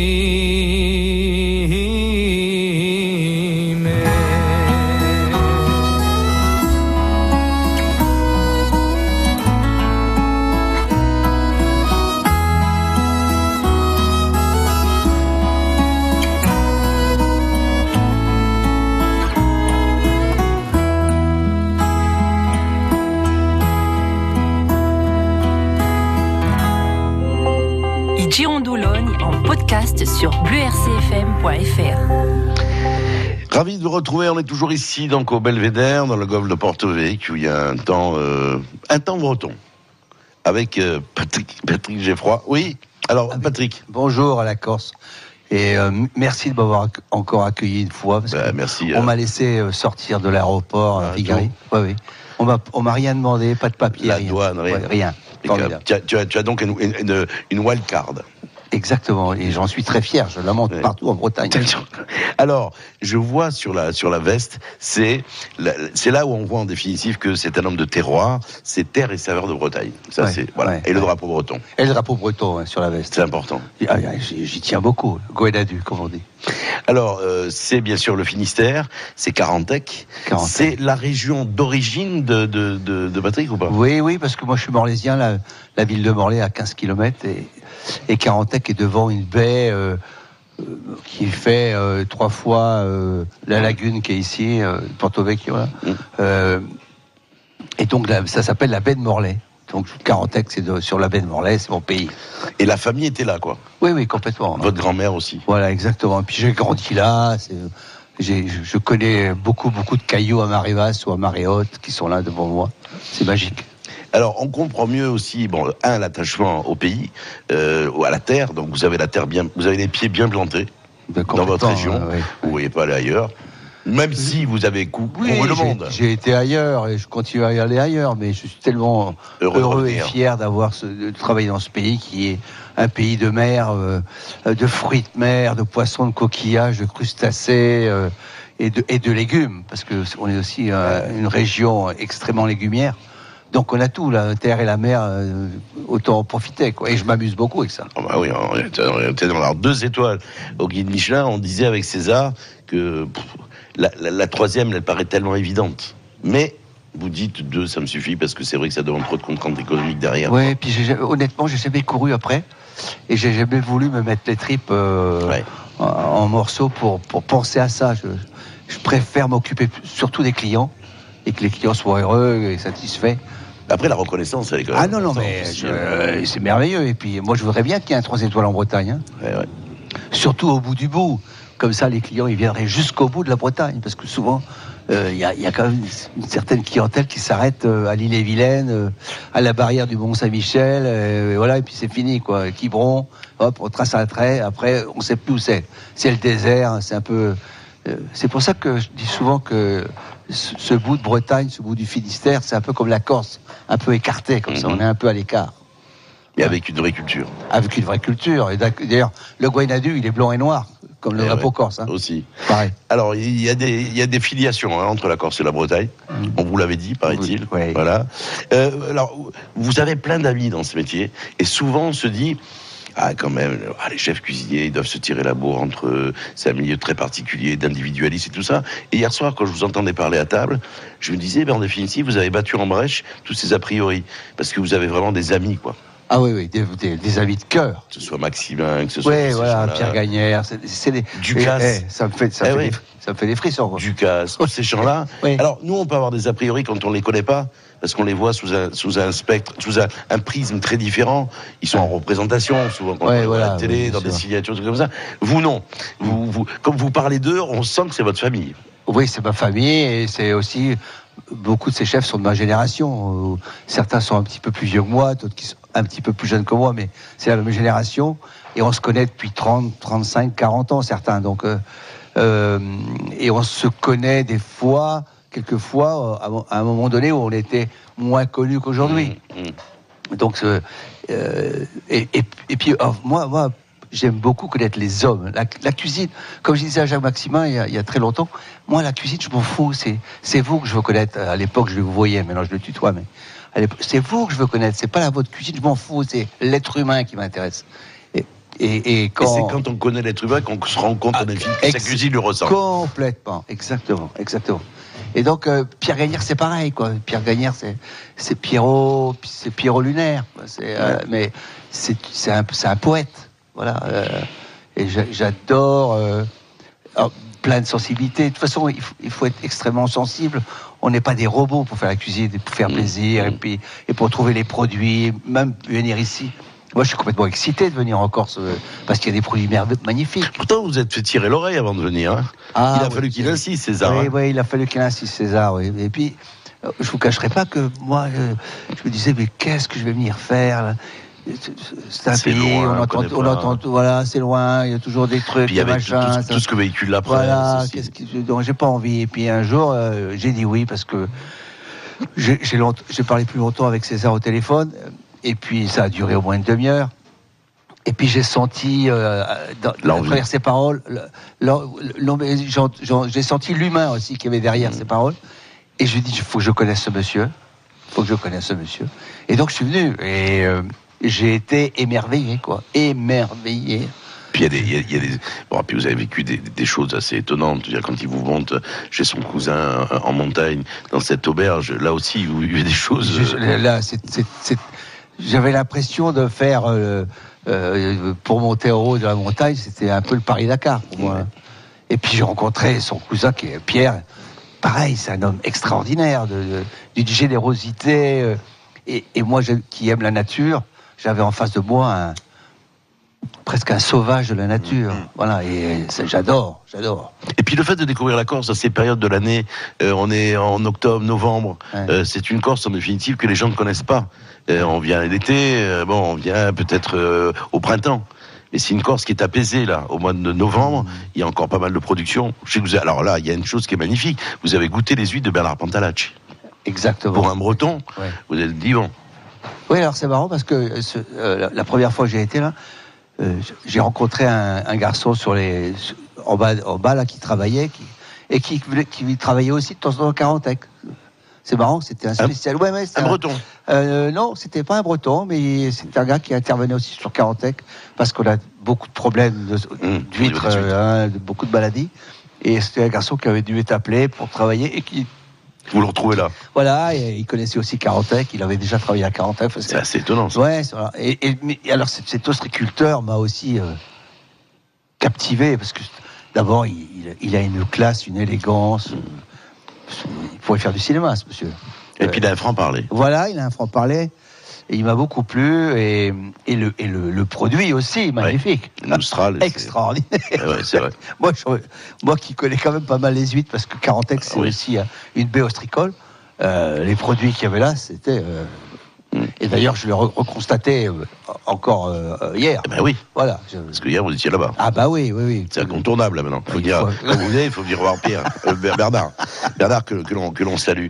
retrouver. On est toujours ici, donc au Belvédère, dans le golfe de Porto Vecchio, où il y a un temps, euh, un temps breton, avec euh, Patrick, Patrick Geffroy. Oui. Alors, Patrick. Bonjour à la Corse. Et euh, merci de m'avoir ac- encore accueilli une fois. Parce Bah, que merci, On euh. m'a laissé sortir de l'aéroport à Ah, Figari. Ouais, oui. On m'a, on m'a rien demandé, pas de papier, La rien. douane, rien. Ouais, tu, as, tu donc une, une, une wild card. Exactement. Et j'en suis très fier. Je la monte Ouais. partout en Bretagne. *laughs* Alors, je vois sur la, sur la veste, c'est là où on voit en définitive que c'est un homme de terroir, c'est terre et saveur de Bretagne. Ça, Ouais, c'est voilà. ouais, et le drapeau breton, Et le drapeau breton hein, sur la veste. c'est important. Ah, ah, J'y j'y tiens beaucoup. Goédadu, comme on dit. Alors, euh, c'est bien sûr le Finistère, c'est Carantec. C'est la région d'origine de, de, de, de Patrick ou pas? Oui, oui, parce que moi je suis morlaisien, la, la ville de Morlaix à 15 km et, et Carantec est devant une baie euh, qui fait euh, trois fois euh, la lagune qui est ici, euh, Porto Vecchio. Là. Euh, et donc là, ça s'appelle la baie de Morlaix. Donc Carantec, c'est sur la baie de Morlaix, c'est mon pays. Et la famille était là, quoi. Oui, oui, complètement. Votre grand-mère aussi. Voilà, exactement. Puis j'ai grandi là. Je connais beaucoup, beaucoup de cailloux à marée basse ou à marée haute qui sont là devant moi. C'est magique. Alors, on comprend mieux aussi, bon, un, l'attachement au pays, euh, ou à la terre. Donc, vous avez la terre bien, vous avez les pieds bien plantés dans votre région. ouais. Vous voyez pas aller ailleurs. Même si vous avez cou- Oui, couru le monde. J'ai été ailleurs et je continue à y aller ailleurs, mais je suis tellement Heureux et fier d'avoir de travailler dans ce pays qui est un pays de mer, euh, de fruits de mer, de poissons, de coquillages, de crustacés euh, et, de, et de légumes, parce que on est aussi euh, une région extrêmement légumière. Donc on a tout, la terre et la mer, euh, autant en profiter. Quoi. Et je m'amuse beaucoup avec ça. Ah bah oui, on était, on était dans alors, deux étoiles au guide Michelin. On disait avec César que pff, la, la- la troisième, elle paraît tellement évidente. Mais vous dites deux, ça me suffit parce que c'est vrai que ça demande trop de contraintes économiques derrière. Ouais, puis honnêtement, j'ai jamais couru après. Et j'ai jamais voulu me mettre les tripes euh, en, en morceaux pour, pour penser à ça. Je, je préfère m'occuper surtout des clients et que les clients soient heureux et satisfaits. Après, la reconnaissance, elle est quand même Ah non, non, mais je- c'est merveilleux. Et puis, moi, je voudrais bien qu'il y ait un 3 étoiles en Bretagne. hein. Surtout au bout du bout. Comme ça, les clients, ils viendraient jusqu'au bout de la Bretagne. Parce que souvent, euh, il y, a, il y a quand même une certaine clientèle qui s'arrête euh, à l'île-et-Vilaine, euh, à la barrière du Mont-Saint-Michel. et voilà, et puis c'est fini, quoi. Quiberon, hop, on trace un trait. Après, on sait plus où c'est. C'est le désert, c'est un peu. c'est pour ça que je dis souvent que ce, ce bout de Bretagne, ce bout du Finistère, c'est un peu comme la Corse, un peu écarté, comme ça, on est un peu à l'écart. Et avec une vraie culture. Avec une vraie culture. Et d'ailleurs, le Guaynadu, il est blanc et noir, comme le drapeau ouais, corse. hein. Aussi. Pareil. Alors, il y a des, il y a des filiations hein, entre la Corse et la Bretagne. On vous l'avait dit, paraît-il. Voilà. Euh, alors, vous avez plein d'amis dans ce métier, et souvent on se dit. Ah, quand même, ah, les chefs cuisiniers, ils doivent se tirer la bourre entre eux. C'est un milieu très particulier, d'individualisme et tout ça. Et hier soir, quand je vous entendais parler à table, je me disais, ben, en définitive, vous avez battu en brèche tous ces a priori. Parce que vous avez vraiment des amis, quoi. Ah oui, oui, des, des- des amis de cœur. Que ce soit Maximin, que ce soit. Oui, voilà. Pierre Gagnère, c'est des. Ducasse. Eh, eh, ça me fait, ça me Eh fait, oui. des, ça me fait des frissons. quoi. Ducasse, *laughs* tous ces gens-là. Alors, nous, on peut avoir des a priori quand on les connaît pas, parce qu'on les voit sous un, sous un spectre, sous un, un prisme très différent. Ils sont en représentation, souvent quand Ouais, on voit à voilà, la télé, oui, dans des signatures, des trucs comme ça. Vous, non. Vous, vous, comme vous parlez d'eux, on sent que c'est votre famille. Oui, c'est ma famille et c'est aussi beaucoup de ces chefs sont de ma génération. Euh, Certains sont un petit peu plus vieux que moi, d'autres qui sont un petit peu plus jeunes que moi, mais c'est la même génération et on se connaît depuis 30, 35, 40 ans certains. Donc euh, euh, et on se connaît des fois, quelquefois, euh, à un moment donné où on était moins connus qu'aujourd'hui. Donc, euh, et, et- et puis, alors, moi, moi j'aime beaucoup connaître les hommes. La, la cuisine, comme je disais à Jacques Maximin il y a, il y a très longtemps, moi, la cuisine, je m'en fous. C'est, vous que je veux connaître. À l'époque, je vous voyais, maintenant je le tutoie, mais c'est vous que je veux connaître. C'est pas la votre cuisine, je m'en fous. C'est l'être humain qui m'intéresse. Et, et, et Et quand. c'est quand on connaît l'être humain qu'on se rend compte, en effet, que sa cuisine le ressent. Complètement, exactement, exactement. Et donc euh, Pierre Gagnère, c'est pareil, quoi. Pierre Gagnère, c'est c'est Pierrot, c'est Pierrot lunaire, quoi. C'est, euh, mais c'est c'est un, c'est un poète, voilà. euh, et j'a- j'adore alors, plein de sensibilité. De toute façon, il faut, il faut être extrêmement sensible. On n'est pas des robots pour faire la cuisine, pour faire plaisir, et puis et pour trouver les produits, même venir ici. Moi, je suis complètement excité de venir en Corse euh, parce qu'il y a des produits merveilleux, magnifiques. Pourtant, vous êtes fait tirer l'oreille avant de venir. hein. Ah, il a oui, fallu qu'il insiste, César. Oui, hein. oui, il a fallu qu'il insiste, César. Oui. Et puis, euh, je vous cacherai pas que moi, euh, je me disais, mais qu'est-ce que je vais venir faire là? C'est- un pays, loin, on entend, on entend tout, voilà, c'est loin, il y a toujours des trucs, Puis il y des avait tout, machins. tout- tout ce que véhicule la presse. Voilà, qu'est-ce qui- donc j'ai pas envie. Et puis un jour, euh, j'ai dit oui parce que j'ai parlé plus longtemps avec César au téléphone. Et puis ça a duré au moins une demi-heure. Et puis j'ai senti, euh, dans, à travers ses paroles, j'ai senti l'humain aussi qui avait derrière ces paroles. Et je lui ai dit, il faut que je connaisse ce monsieur. Il faut que je connaisse ce monsieur. Et donc je suis venu. Et euh, j'ai été émerveillé, quoi. Émerveillé. Puis il y a des, il y a- il y a des- bon, puis vous avez vécu des, des choses assez étonnantes. Je veux dire, quand il vous monte chez son cousin euh, en montagne, dans cette auberge, là aussi, vous vivez des choses. Je- euh, là, c'est- j'avais l'impression de faire euh, euh, pour monter en haut de la montagne, c'était un peu le Paris-Dakar pour moi. Et puis j'ai rencontré son cousin qui est Pierre. Pareil, c'est un homme extraordinaire, d'une générosité. Euh, et, et, moi, qui aime la nature, j'avais en face de moi un, presque un sauvage de la nature. Mm-hmm. Voilà, et j'adore, j'adore. Et puis le fait de découvrir la Corse à ces périodes de l'année, euh, on est en octobre, novembre, euh, c'est une Corse en définitive que les gens ne connaissent pas. Euh, on vient l'été, bon, on vient peut-être au printemps. Mais c'est une Corse qui est apaisée là. Au mois de novembre, mm-hmm. il y a encore pas mal de production. Je vous alors là, il y a une chose qui est magnifique. Vous avez goûté les huîtres de Bernard Pantalacci. Exactement. Pour un Breton, vous êtes dit bon. Oui, alors c'est marrant parce que la première fois que j'ai été là, euh, j'ai rencontré un, garçon sur les, en, bas, en bas là, qui travaillait qui, et qui, qui travaillait aussi de temps en temps à Carantec. C'est marrant, c'était un spécial. Ouais, ouais, un, un, breton euh, Non, c'était pas un breton, mais c'était un gars qui intervenait aussi sur Carantec parce qu'on a beaucoup de problèmes mmh, d'huîtres, euh, hein, beaucoup de maladies. Et c'était un garçon qui avait dû être appelé pour travailler et qui vous le retrouvez là. Voilà, et il connaissait aussi Carantec, il avait déjà travaillé à Carantec. C'est assez étonnant. Ça. Ouais, et, alors cet ostréiculteur m'a aussi euh, captivé, parce que d'abord, il, a une classe, une élégance. Euh, il pourrait faire du cinéma, ce monsieur. Et puis il a un franc-parler. Voilà, il a un franc-parler. Et il m'a beaucoup plu et, et, le, et le, produit aussi magnifique. Ouais, *laughs* Extraordinaire. c'est vrai. *laughs* moi, moi qui connais quand même pas mal les huîtres parce que Carentex c'est aussi euh, une baie ostricole, euh, les produits qu'il y avait là, c'était euh, et d'ailleurs, je l'ai reconstaté euh, encore euh, euh, hier. Eh ben oui. Voilà. Parce que hier, vous étiez là-bas. Ah bah oui, oui, oui. C'est incontournable là, maintenant. Faut dire, faut... vous il faut venir voir Pierre, *laughs* Bernard, Bernard que, que l'on salue.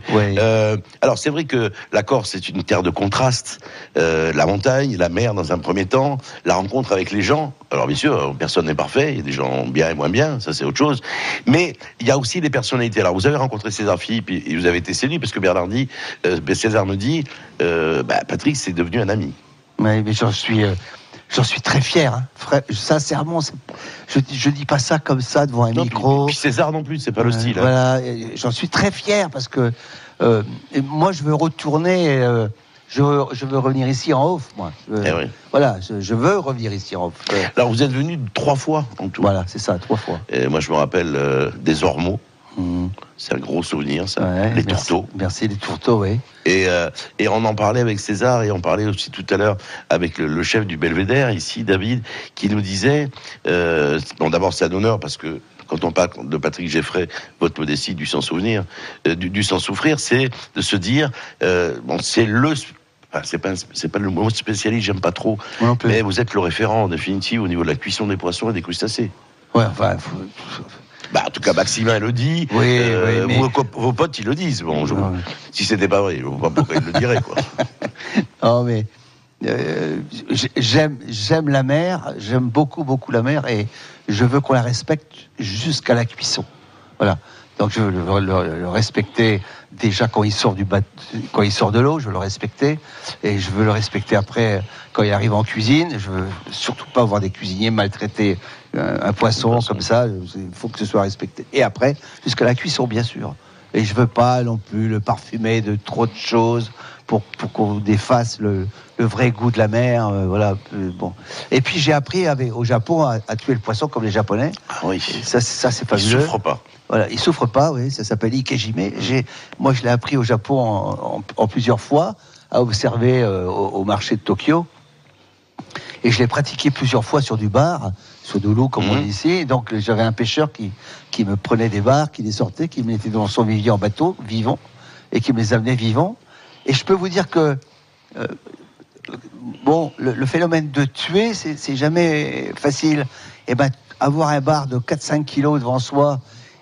alors c'est vrai que la Corse est une terre de contraste. la montagne, la mer dans un premier temps, la rencontre avec les gens. Alors bien sûr, personne n'est parfait. Il y a des gens bien et moins bien, ça c'est autre chose. Mais il y a aussi des personnalités. Alors vous avez rencontré César Philippe et vous avez été séduit parce que Bernard dit, César me dit. Bah, Patrick, c'est devenu un ami. Oui, mais j'en suis, euh, j'en suis très fier. Hein. sincèrement, je, je dis pas ça comme ça devant un micro. Puis, César non plus, c'est pas le style. Hein. Voilà, j'en suis très fier parce que euh, moi, je veux retourner. Euh, je, je, veux revenir ici en off, moi. Eh voilà, je, veux revenir ici en off. Alors, vous êtes venu trois fois en tout. Voilà, c'est ça, trois fois. Et moi, je me rappelle des Ormeaux. C'est un gros souvenir, ça. les tourteaux. Merci, les tourteaux, oui. Et, euh, et, on en parlait avec César et on parlait aussi tout à l'heure avec le, chef du Belvédère, ici, David, qui nous disait euh, bon, d'abord, c'est un honneur parce que quand on parle de Patrick Geffray, votre modestie du sans souvenir, euh, du, sans souffrir, c'est de se dire bon, c'est le c'est pas c'est pas le mot spécialiste, j'aime pas trop, mais vous êtes le référent en définitive au niveau de la cuisson des poissons et des crustacés. Ouais, enfin, bah, en tout cas, Maximin le dit. Oui, euh, vos, potes, ils le disent. Bon, je, si c'était pas vrai, je ne vois pas pourquoi ils le diraient, quoi. *laughs* non, mais euh, j'aime, j'aime la mer, j'aime beaucoup, beaucoup la mer, et je veux qu'on la respecte jusqu'à la cuisson. Voilà. Donc je veux le, respecter déjà quand il sort du quand il sort de l'eau, je veux le respecter et je veux le respecter après quand il arrive en cuisine. Je veux surtout pas voir des cuisiniers maltraiter euh, un, poisson, comme ça. Il faut que ce soit respecté. Et après, jusqu'à la cuisson, bien sûr. Et je veux pas non plus le parfumer de trop de choses pour, pour qu'on défasse le, le, vrai goût de la mer. Euh, voilà. Euh, bon. Et puis j'ai appris avec, au Japon à, tuer le poisson comme les Japonais. Ah oui. Ça, ça c'est pas Ils souffrent pas. Voilà, ils souffrent pas. Oui, ça s'appelle ikejime. J'ai, moi, je l'ai appris au Japon en, en, plusieurs fois à observer au, au, marché de Tokyo. Et je l'ai pratiqué plusieurs fois sur du bar l'eau, comme on mhm. dit ici. Donc j'avais un pêcheur qui, qui me prenait des bars, qui les sortait, qui me mettait dans son vivier en bateau, vivant, et qui me les amenait vivants. Et je peux vous dire que, euh, bon, le, phénomène de tuer, c'est jamais facile. Et eh ben, avoir un bar de 4-5 kilos devant soi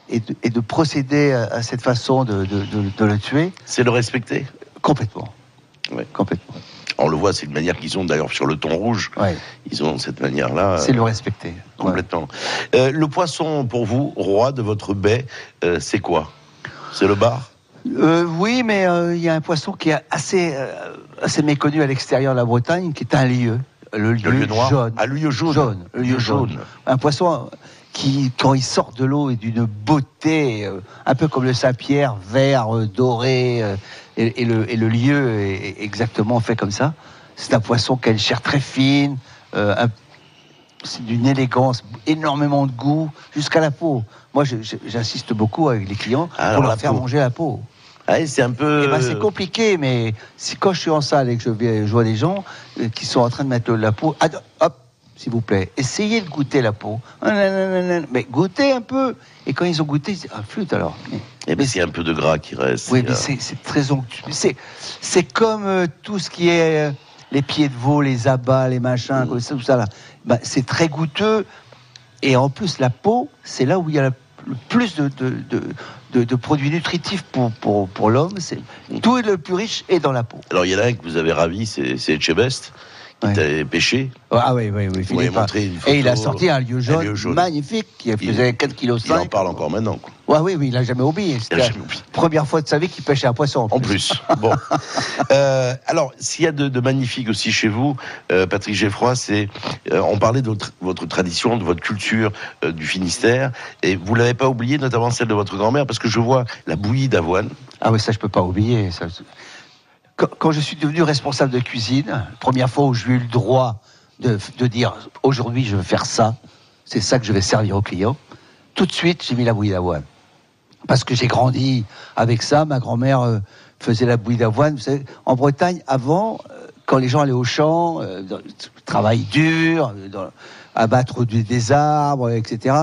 et de, et de procéder à, cette façon de, de, de le tuer. C'est le respecter Complètement. Ouais. Complètement. On le voit, c'est une manière qu'ils ont d'ailleurs sur le thon rouge. Ils ont cette manière-là. C'est le respecter. Complètement. Euh, le poisson, pour vous, roi de votre baie, euh, c'est quoi? C'est le bar? Euh, oui, mais il y a un poisson qui est assez, assez méconnu à l'extérieur de la Bretagne, qui est un lieu. Le lieu, noir. jaune. Ah, lieu jaune. Le lieu jaune. Un poisson qui, quand il sort de l'eau, est d'une beauté, un peu comme le Saint-Pierre, vert, doré, et, le, lieu est exactement fait comme ça. C'est un poisson qui a une chair très fine, euh, un- c'est d'une élégance, énormément de goût, jusqu'à la peau. Moi, je- je- j'insiste beaucoup avec les clients Alors, pour leur faire peau. manger la peau. Ah, c'est un peu. Eh ben, c'est compliqué, mais si quand je suis en salle et que je, je vois des gens euh, qui sont en train de mettre la peau, hop, s'il vous plaît, essayez de goûter la peau. Ah. Mais goûtez un peu. Et quand ils ont goûté, ils disent, ah, flûte alors. Eh ben, c'est un peu de gras qui reste. oui, mais c'est très onctueux. C'est comme euh, tout ce qui est euh, les pieds de veau, les abats, les machins, Mm. ça, tout ça là. Ben, c'est très goûteux. Et en plus, la peau, c'est là où il y a la- le plus de, de, de, de- de produits nutritifs pour, pour, pour l'homme. C'est Tout est le plus riche est dans la peau. Alors, il y en a un que vous avez ravi, c'est c'est Qui t'a pêché. Ah oui, oui, oui. Montré une photo. Et il a sorti un lieu jaune, lieu jaune. magnifique qui faisait 4,5 kg. Il en parle encore maintenant. quoi. Ouais, oui, oui, il n'a jamais oublié. C'était Il la première fois de sa vie qu'il pêchait un poisson. En plus. *laughs* Bon. Euh, alors, s'il y a de, de magnifique aussi chez vous, euh, Patrick Geffroy, c'est. euh, on parlait de votre, votre tradition, de votre culture euh, du Finistère, et vous l'avez pas oublié, notamment celle de votre grand-mère, parce que je vois la bouillie d'avoine. Ah oui, ça je peux pas oublier. ça. Quand, je suis devenu responsable de cuisine, première fois où j'ai eu le droit de, de dire aujourd'hui je veux faire ça, c'est ça que je vais servir aux clients, tout de suite j'ai mis la bouillie d'avoine. Parce que j'ai grandi avec ça, ma grand-mère euh, faisait la bouillie d'avoine. Vous savez, en Bretagne, avant, euh, quand les gens allaient au champ, euh, travail dur, euh, dans- abattre du- des arbres, etc.,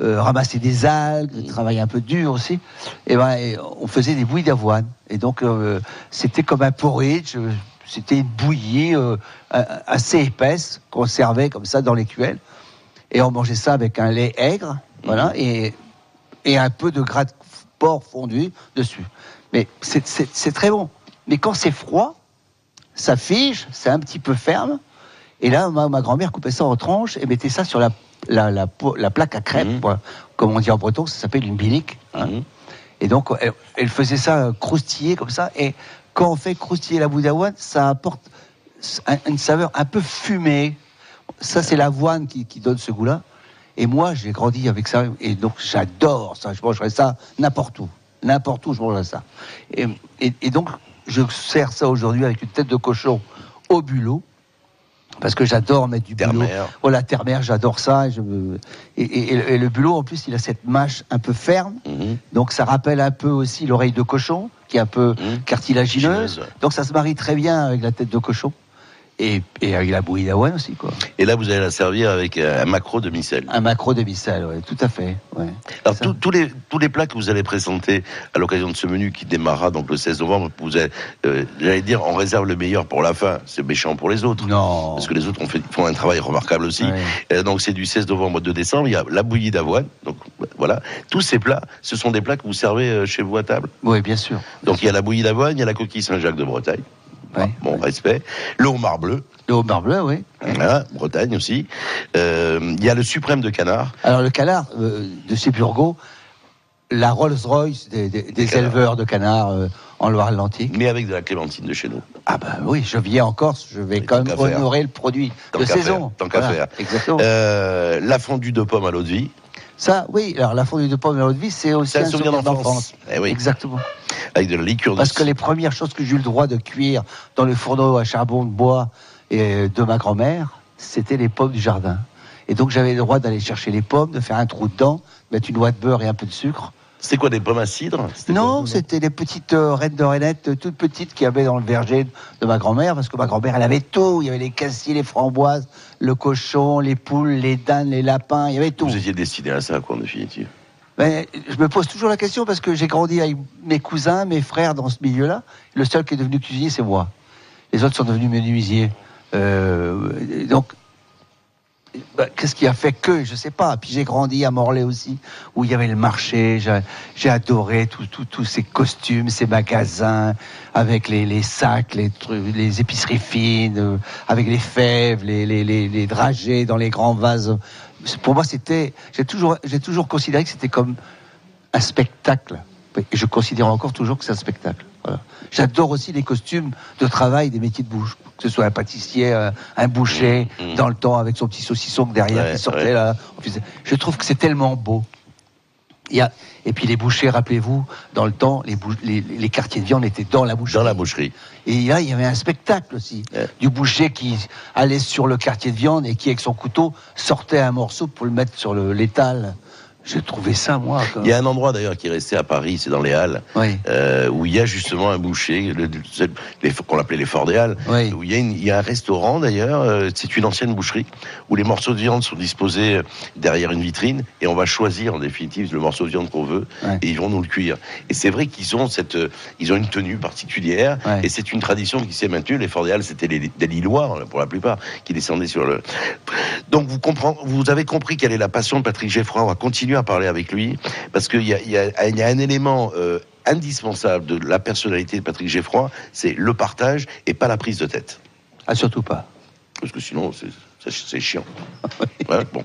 euh, ramasser des algues, travail un peu dur aussi, et ben, et on faisait des bouillies d'avoine. Et donc, euh, c'était comme un porridge, euh, c'était une bouillie euh, assez épaisse qu'on servait comme ça dans les cuelles. Et on mangeait ça avec un lait aigre, voilà, et, et un peu de gras de porc fondu dessus. Mais c'est très bon. Mais quand c'est froid, ça fige, c'est un petit peu ferme. Et là, ma, ma grand-mère coupait ça en tranches et mettait ça sur la, la, la, po- la plaque à crêpes, voilà. comme on dit en breton, ça s'appelle une bilique. hein. Et donc, elle, elle faisait ça euh, croustiller comme ça. Et quand on fait croustiller la boue d'avoine, ça apporte un- une saveur un peu fumée. Ça, c'est l'avoine qui, qui donne ce goût-là. Et moi, j'ai grandi avec ça. Et donc, j'adore ça. Je mangerais ça n'importe où. N'importe où, je mangerais ça. Et, et- et donc, je sers ça aujourd'hui avec une tête de cochon au bulot. Parce que j'adore mettre du bulot. Voilà, terre-mer, j'adore ça. Et, je me- et- et- et le bulot, en plus, il a cette mâche un peu ferme. Mhm. Donc ça rappelle un peu aussi l'oreille de cochon, qui est un peu cartilagineuse. Donc ça se marie très bien avec la tête de cochon. Et, et avec la bouillie d'avoine aussi, quoi. Et là, vous allez la servir avec euh, un macro de micelle. Un macro de micelle, ouais, tout à fait. Ouais. Alors, tous- tous les, tous les plats que vous allez présenter à l'occasion de ce menu qui démarrera donc le 16 novembre, vous allez, euh, j'allais dire, on réserve le meilleur pour la fin. C'est méchant pour les autres. Non. Parce que les autres ont fait, font un travail remarquable aussi. Ouais. Euh, donc, c'est du 16 novembre au 2 décembre. Il y a la bouillie d'avoine. Donc, voilà. Tous ces plats, ce sont des plats que vous servez chez vous à table? Oui, bien sûr. Donc, il y a la bouillie d'avoine, il y a la coquille Saint-Jacques de Bretagne. Bon, respect. Le homard bleu. Le homard bleu, oui. Voilà, Bretagne aussi. Euh, Il y a le suprême de canard. Alors le canard euh, de chez la Rolls-Royce des, des- des éleveurs de canards euh, en Loire-Atlantique. Mais avec de la clémentine de chez nous. Ah ben oui, je viens en Corse, je vais quand même faire. honorer le produit Tant de saison. faire, Tant qu'à faire. Exactement. La fondue de pomme à l'eau de vie. Ça, oui, alors la fondue de pomme et l'eau de vie, c'est aussi un souvenir souvenir d'enfance. Eh oui. Exactement. Avec de la liqueur de Parce que les premières choses que j'ai eu le droit de cuire dans le fourneau à charbon de bois et de ma grand-mère, c'était les pommes du jardin. Et donc j'avais le droit d'aller chercher les pommes, de faire un trou dedans, mettre une noix de beurre et un peu de sucre. C'était quoi, des pommes à cidre? Non, c'était les petites euh, reines de rainettes, euh, toutes petites, qu'il y avait dans le verger de ma grand-mère, parce que ma grand-mère, elle avait tout. Il y avait les cassis, les framboises, le cochon, les poules, les danes, les lapins, il y avait tout. Vous étiez destiné à ça, quoi, en définitive. Ben, je me pose toujours la question parce que j'ai grandi avec mes cousins, mes frères dans ce milieu-là. Le seul qui est devenu cuisinier, c'est moi. Les autres sont devenus menuisiers. Euh, donc, ben, qu'est-ce qui a fait que Je sais pas. Puis j'ai grandi à Morlaix aussi, où il y avait le marché. J'ai adoré tous ces costumes, ces magasins, avec les, sacs, les, trucs, les épiceries fines, euh, avec les fèves, les, les, les, les dragées dans les grands vases. Pour moi, c'était. J'ai toujours, j'ai toujours considéré que c'était comme un spectacle. Et je considère encore toujours que c'est un spectacle. Voilà. J'adore aussi les costumes de travail des métiers de bouche. Que ce soit un pâtissier, un, un boucher, dans le temps avec son petit saucisson derrière Ouais, qui sortait ouais. là. Je trouve que c'est tellement beau. Il y a, et puis les bouchers, rappelez-vous, dans le temps, les, bou- les, les quartiers de viande étaient dans la boucherie. Dans la boucherie. Et là, il y avait un spectacle aussi du boucher qui allait sur le quartier de viande et qui, avec son couteau, sortait un morceau pour le mettre sur le- l'étal. J'ai trouvé ça, moi. Il y a un endroit d'ailleurs qui est resté à Paris, c'est dans les Halles, euh, où il y a justement un boucher, le- le- les- qu'on appelait les Forts des Halles, où il y, a une- il y a un restaurant d'ailleurs, euh, c'est une ancienne boucherie, où les morceaux de viande sont disposés derrière une vitrine, et on va choisir en définitive le morceau de viande qu'on veut, et ils vont nous le cuire. Et c'est vrai qu'ils ont cette, euh, ils ont une tenue particulière, et c'est une tradition qui s'est maintenue. Les Forts des Halles, c'était les- des Lillois, hein, pour la plupart, qui descendaient sur le. Donc vous comprenez, vous avez compris quelle est la passion de Patrick Geffroy. On va continuer à parler avec lui parce qu'il y a, y y un élément euh, indispensable de la personnalité de Patrick Geffroy, c'est le partage et pas la prise de tête. Ah, surtout pas. Parce que sinon, c'est c'est- chiant. *laughs* Bon.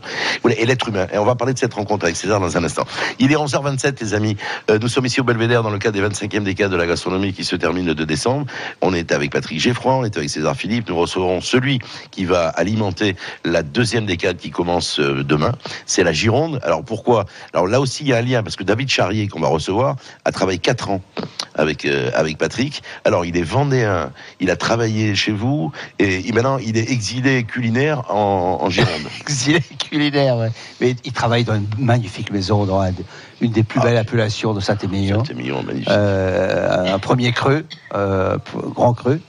Et l'être humain. Et on va parler de cette rencontre avec César dans un instant. Il est 11h27, les amis. Euh, nous sommes ici au Belvédère dans le cadre des 25e décades de la gastronomie qui se termine le 2 décembre. On est avec Patrick Geffroy, on est avec César Philippe. Nous recevrons celui qui va alimenter la deuxième décade qui commence euh, demain. C'est la Gironde. Alors pourquoi? Alors là aussi, il y a un lien parce que David Charrier, qu'on va recevoir, a travaillé 4 ans avec, euh, avec Patrick. Alors il est vendéen, il a travaillé chez vous et maintenant il est exilé culinaire en, en Gironde. *laughs* Exilé culinaire, ouais. Mais il travaille dans une magnifique maison, dans un- une des plus belles appellations de Saint-Émilion. Saint-Émilion, magnifique. Euh, un premier creux, euh, grand creux.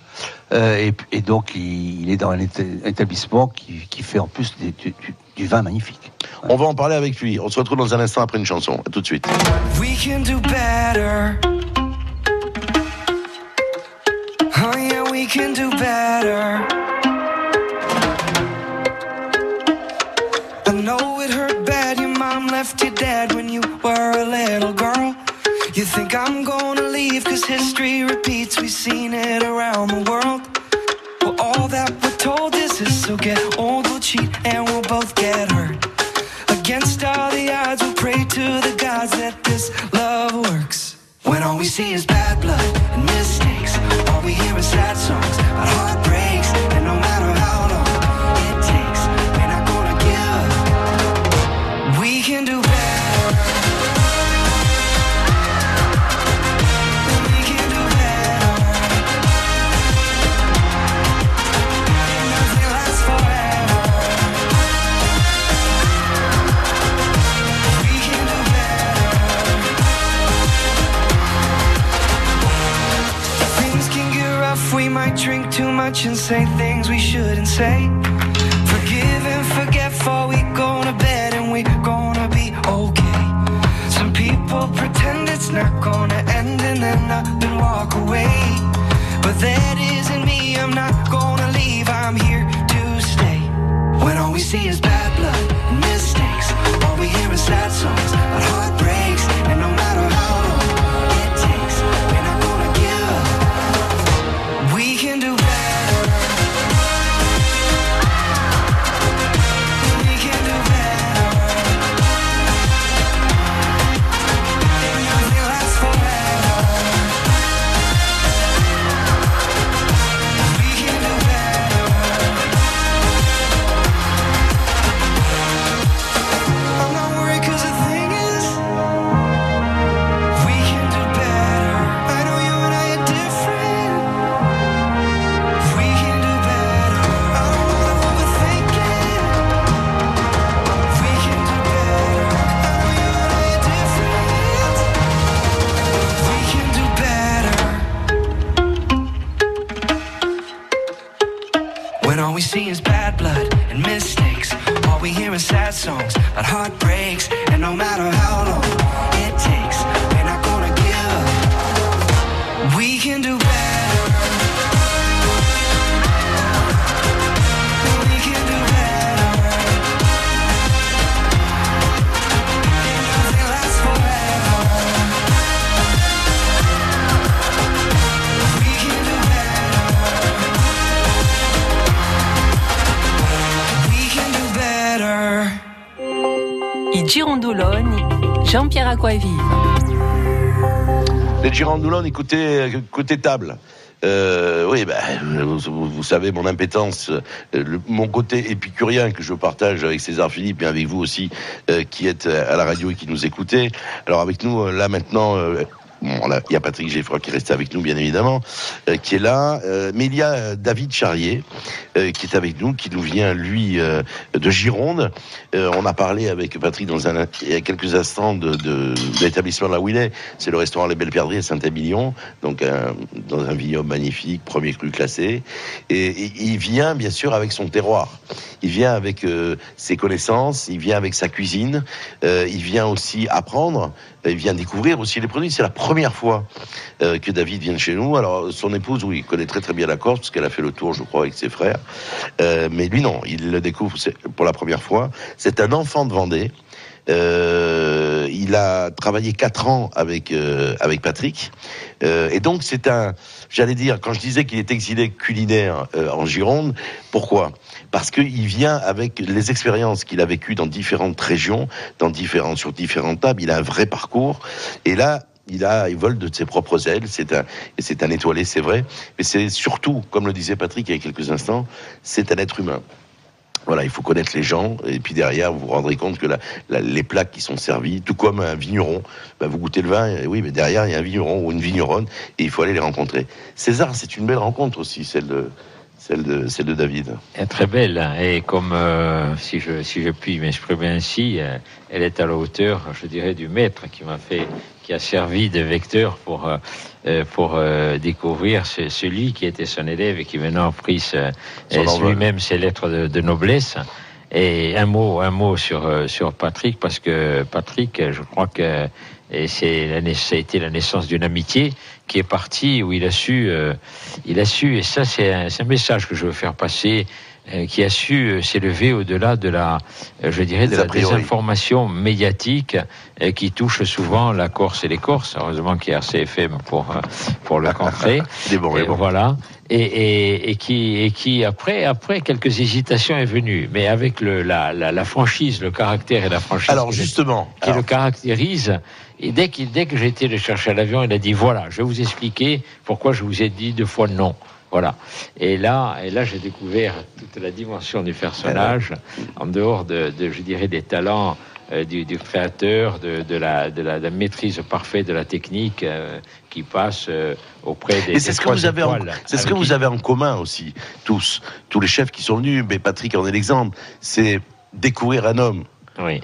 Euh, et, et donc, il, il est dans un éta- établissement qui, qui fait en plus des- du, du- du vin magnifique. On va en parler avec lui. On se retrouve dans un instant après une chanson. À tout de suite. We can do better. Oh yeah, we can do better. Left you dead when you were a little girl. You think I'm gonna leave cause history repeats. We've seen it around the world. Well, all that we're told is this. So get old, we'll cheat, and we'll both get hurt. Against all the odds, we'll pray to the gods that this love works. When all we see is bad blood and mistakes, all we hear is sad songs about heartbreaks. Drink and say things we shouldn't say. Forgive and forget before we go to bed and we're gonna be okay. Some people pretend it's not gonna end and then up and walk away. But that isn't me, I'm not gonna leave, I'm here to stay. When all we see is bad blood and mistakes, all we hear is sad songs Jean-Pierre Aquavive. Les Girondoulons, écoutez, côté table. Euh, oui, ben, vous, savez mon impétence, euh, mon côté épicurien que je partage avec César Philippe et avec vous aussi, euh, qui êtes à la radio et qui nous écoutez. Alors avec nous, là maintenant, il y a Patrick Geffroy qui est resté avec nous, bien évidemment, euh, qui est là. euh, mais il y a euh, David Charrier qui est avec nous, qui nous vient, lui, de Gironde. On a parlé avec Patrick dans il y a quelques instants de, de, de l'établissement là où il est. C'est le restaurant Les Belles Perdrix à Saint-Émilion, donc dans un vignoble magnifique, premier cru classé. Et, et il vient, bien sûr, avec son terroir. Il vient avec ses connaissances, il vient avec sa cuisine, il vient aussi apprendre, il vient découvrir aussi les produits. C'est la première fois euh, que David vient chez nous. Alors, son épouse, oui, connaît très très bien la Corse, parce qu'elle a fait le tour, je crois, avec ses frères. Euh, mais lui, non, il le découvre pour la première fois. C'est un enfant de Vendée. Euh, il a travaillé quatre ans avec avec Patrick, et donc c'est un, j'allais dire, quand je disais qu'il est exilé culinaire en Gironde, pourquoi? Parce qu'il vient avec les expériences qu'il a vécues dans différentes régions, dans différentes sur différentes tables. Il a un vrai parcours, et là. Il a, il vole de ses propres ailes. C'est un, c'est un étoilé, c'est vrai. Mais c'est surtout, comme le disait Patrick il y a quelques instants, c'est un être humain. Voilà, il faut connaître les gens, et puis derrière, vous vous rendrez compte que les plats qui sont servis, tout comme un vigneron, ben, vous goûtez le vin, et oui, mais derrière, il y a un vigneron ou une vigneronne, et il faut aller les rencontrer. César, c'est une belle rencontre aussi, celle de, celle de, celle de David. Elle est très belle hein, et comme euh, si je si je puis m'exprimer ainsi, euh, elle est à la hauteur, je dirais, du maître qui m'a fait, qui a servi de vecteur pour euh, euh, pour euh, découvrir ce- celui qui était son élève et qui maintenant a pris lui-même ses lettres de, de noblesse. Et un mot, un mot sur sur Patrick parce que Patrick, je crois que c'est la ça a été la naissance d'une amitié qui est partie où il a su, il a su et ça c'est un, message que je veux faire passer, qui a su euh, s'élever au-delà de la, euh, je dirais, de la désinformation médiatique euh, qui touche souvent la Corse et les Corses. Heureusement qu'il y a RCFM pour euh, pour le contrer. *laughs* Et bon. Voilà. Et, et, et qui, et qui après, après quelques hésitations est venu, mais avec le, la, la, la franchise, le caractère et la franchise Alors qui le- justement, qui alors, le caractérise. Et dès, qu'il, dès que j'ai été le chercher à l'avion, il a dit voilà, je vais vous expliquer pourquoi je vous ai dit deux fois non. Voilà. Et là, et là, j'ai découvert toute la dimension du personnage, en dehors de, de, je dirais, des talents euh, du, du créateur, de, de, la, de, la, de la maîtrise parfaite de la technique euh, qui passe euh, auprès des. Et c'est ce que vous avez, en, c'est ce que vous avez en commun aussi, tous, tous les chefs qui sont venus. Mais Patrick en est l'exemple. C'est découvrir un homme. Oui.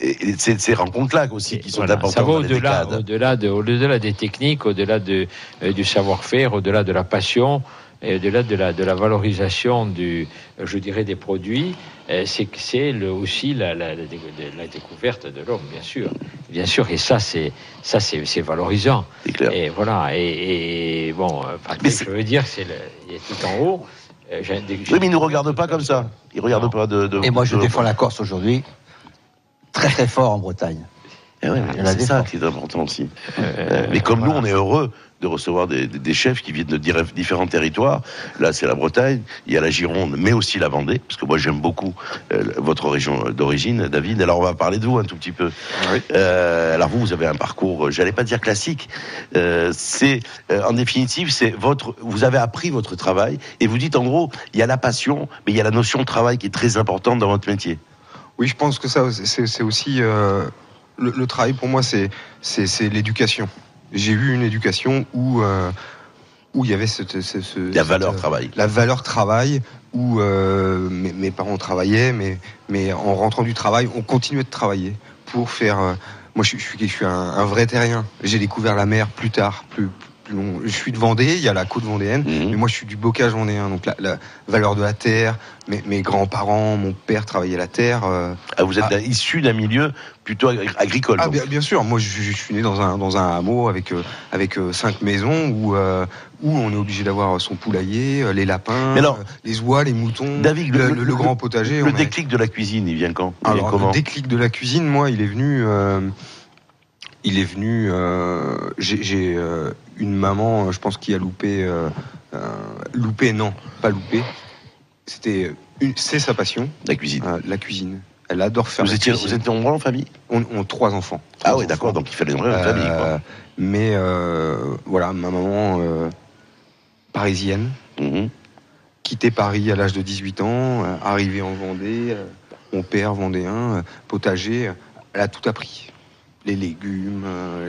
Et, c'est ces rencontres-là aussi qui sont Voilà, importantes. ça va au-delà, décades. au-delà, de, au-delà des techniques, au-delà de, euh, du savoir-faire, au-delà de la passion, et au-delà de la, de la valorisation du, je dirais, des produits. euh, C'est que c'est aussi la, la, la dé- la découverte de l'homme, bien sûr, bien sûr. Et ça, c'est ça, c'est, c'est valorisant. Et voilà. Et, et bon, euh, Patrick, je veux dire, c'est le, il est tout en haut. Euh, Oui, mais il ne nous regarde pas comme ça. Il ne regarde pas de, de- Et moi, je de- défends la Corse aujourd'hui très très fort en Bretagne. Eh ouais, c'est ça qui est important aussi. Euh, mais comme nous, on est heureux de recevoir des, chefs qui viennent de différents territoires. Là, c'est la Bretagne, il y a la Gironde, mais aussi la Vendée, parce que moi, j'aime beaucoup euh, votre région d'origine, David. Alors, on va parler de vous un tout petit peu. Euh, alors, vous, vous avez un parcours, euh, j'allais pas dire classique. Euh, c'est, en définitive, c'est votre, vous avez appris votre travail et vous dites, en gros, il y a la passion, mais il y a la notion de travail qui est très importante dans votre métier. Oui, je pense que ça, c'est aussi le, le travail pour moi, c'est l'éducation. J'ai eu une éducation où euh, où il y avait cette, ce- ce- La valeur euh, travail. La valeur travail où euh, mes, mes parents travaillaient, mais mais en rentrant du travail, on continuait de travailler pour faire. euh, moi, je, suis- je suis je suis un, un vrai terrien. J'ai découvert la mer plus tard, plus long. Je suis de Vendée, il y a la côte vendéenne, mais moi je suis du bocage vendéen, donc la, la valeur de la terre. Mes, mes grands-parents, mon père travaillait la terre. euh, Ah, vous êtes ah, issu d'un milieu plutôt agri- agricole. ah, bien, bien sûr, moi je, je suis né dans un, dans un hameau avec, euh, avec euh, cinq maisons où, où on est obligé d'avoir son poulailler, les lapins, Mais alors, les oies, les moutons, David, le, le- le grand potager. Le a- déclic de la cuisine, il vient quand? Il vient Alors, comment? le déclic de la cuisine, moi, il est venu. il est venu. euh, J'ai j'ai, euh, une maman, euh, je pense, qui a loupé. euh, euh, loupé, non, pas loupé. C'était c'est sa passion. La cuisine. la cuisine. Elle adore faire Vous la étiez- cuisine. vous étiez nombreux en famille? On, trois enfants. Ah oui, d'accord, donc il fallait une vraie famille. Quoi. Mais voilà, ma maman, parisienne, Mhm. quitté Paris à l'âge de 18 ans, euh, arrivé en Vendée, euh, mon père vendéen, euh, potager, elle a tout appris. Les légumes,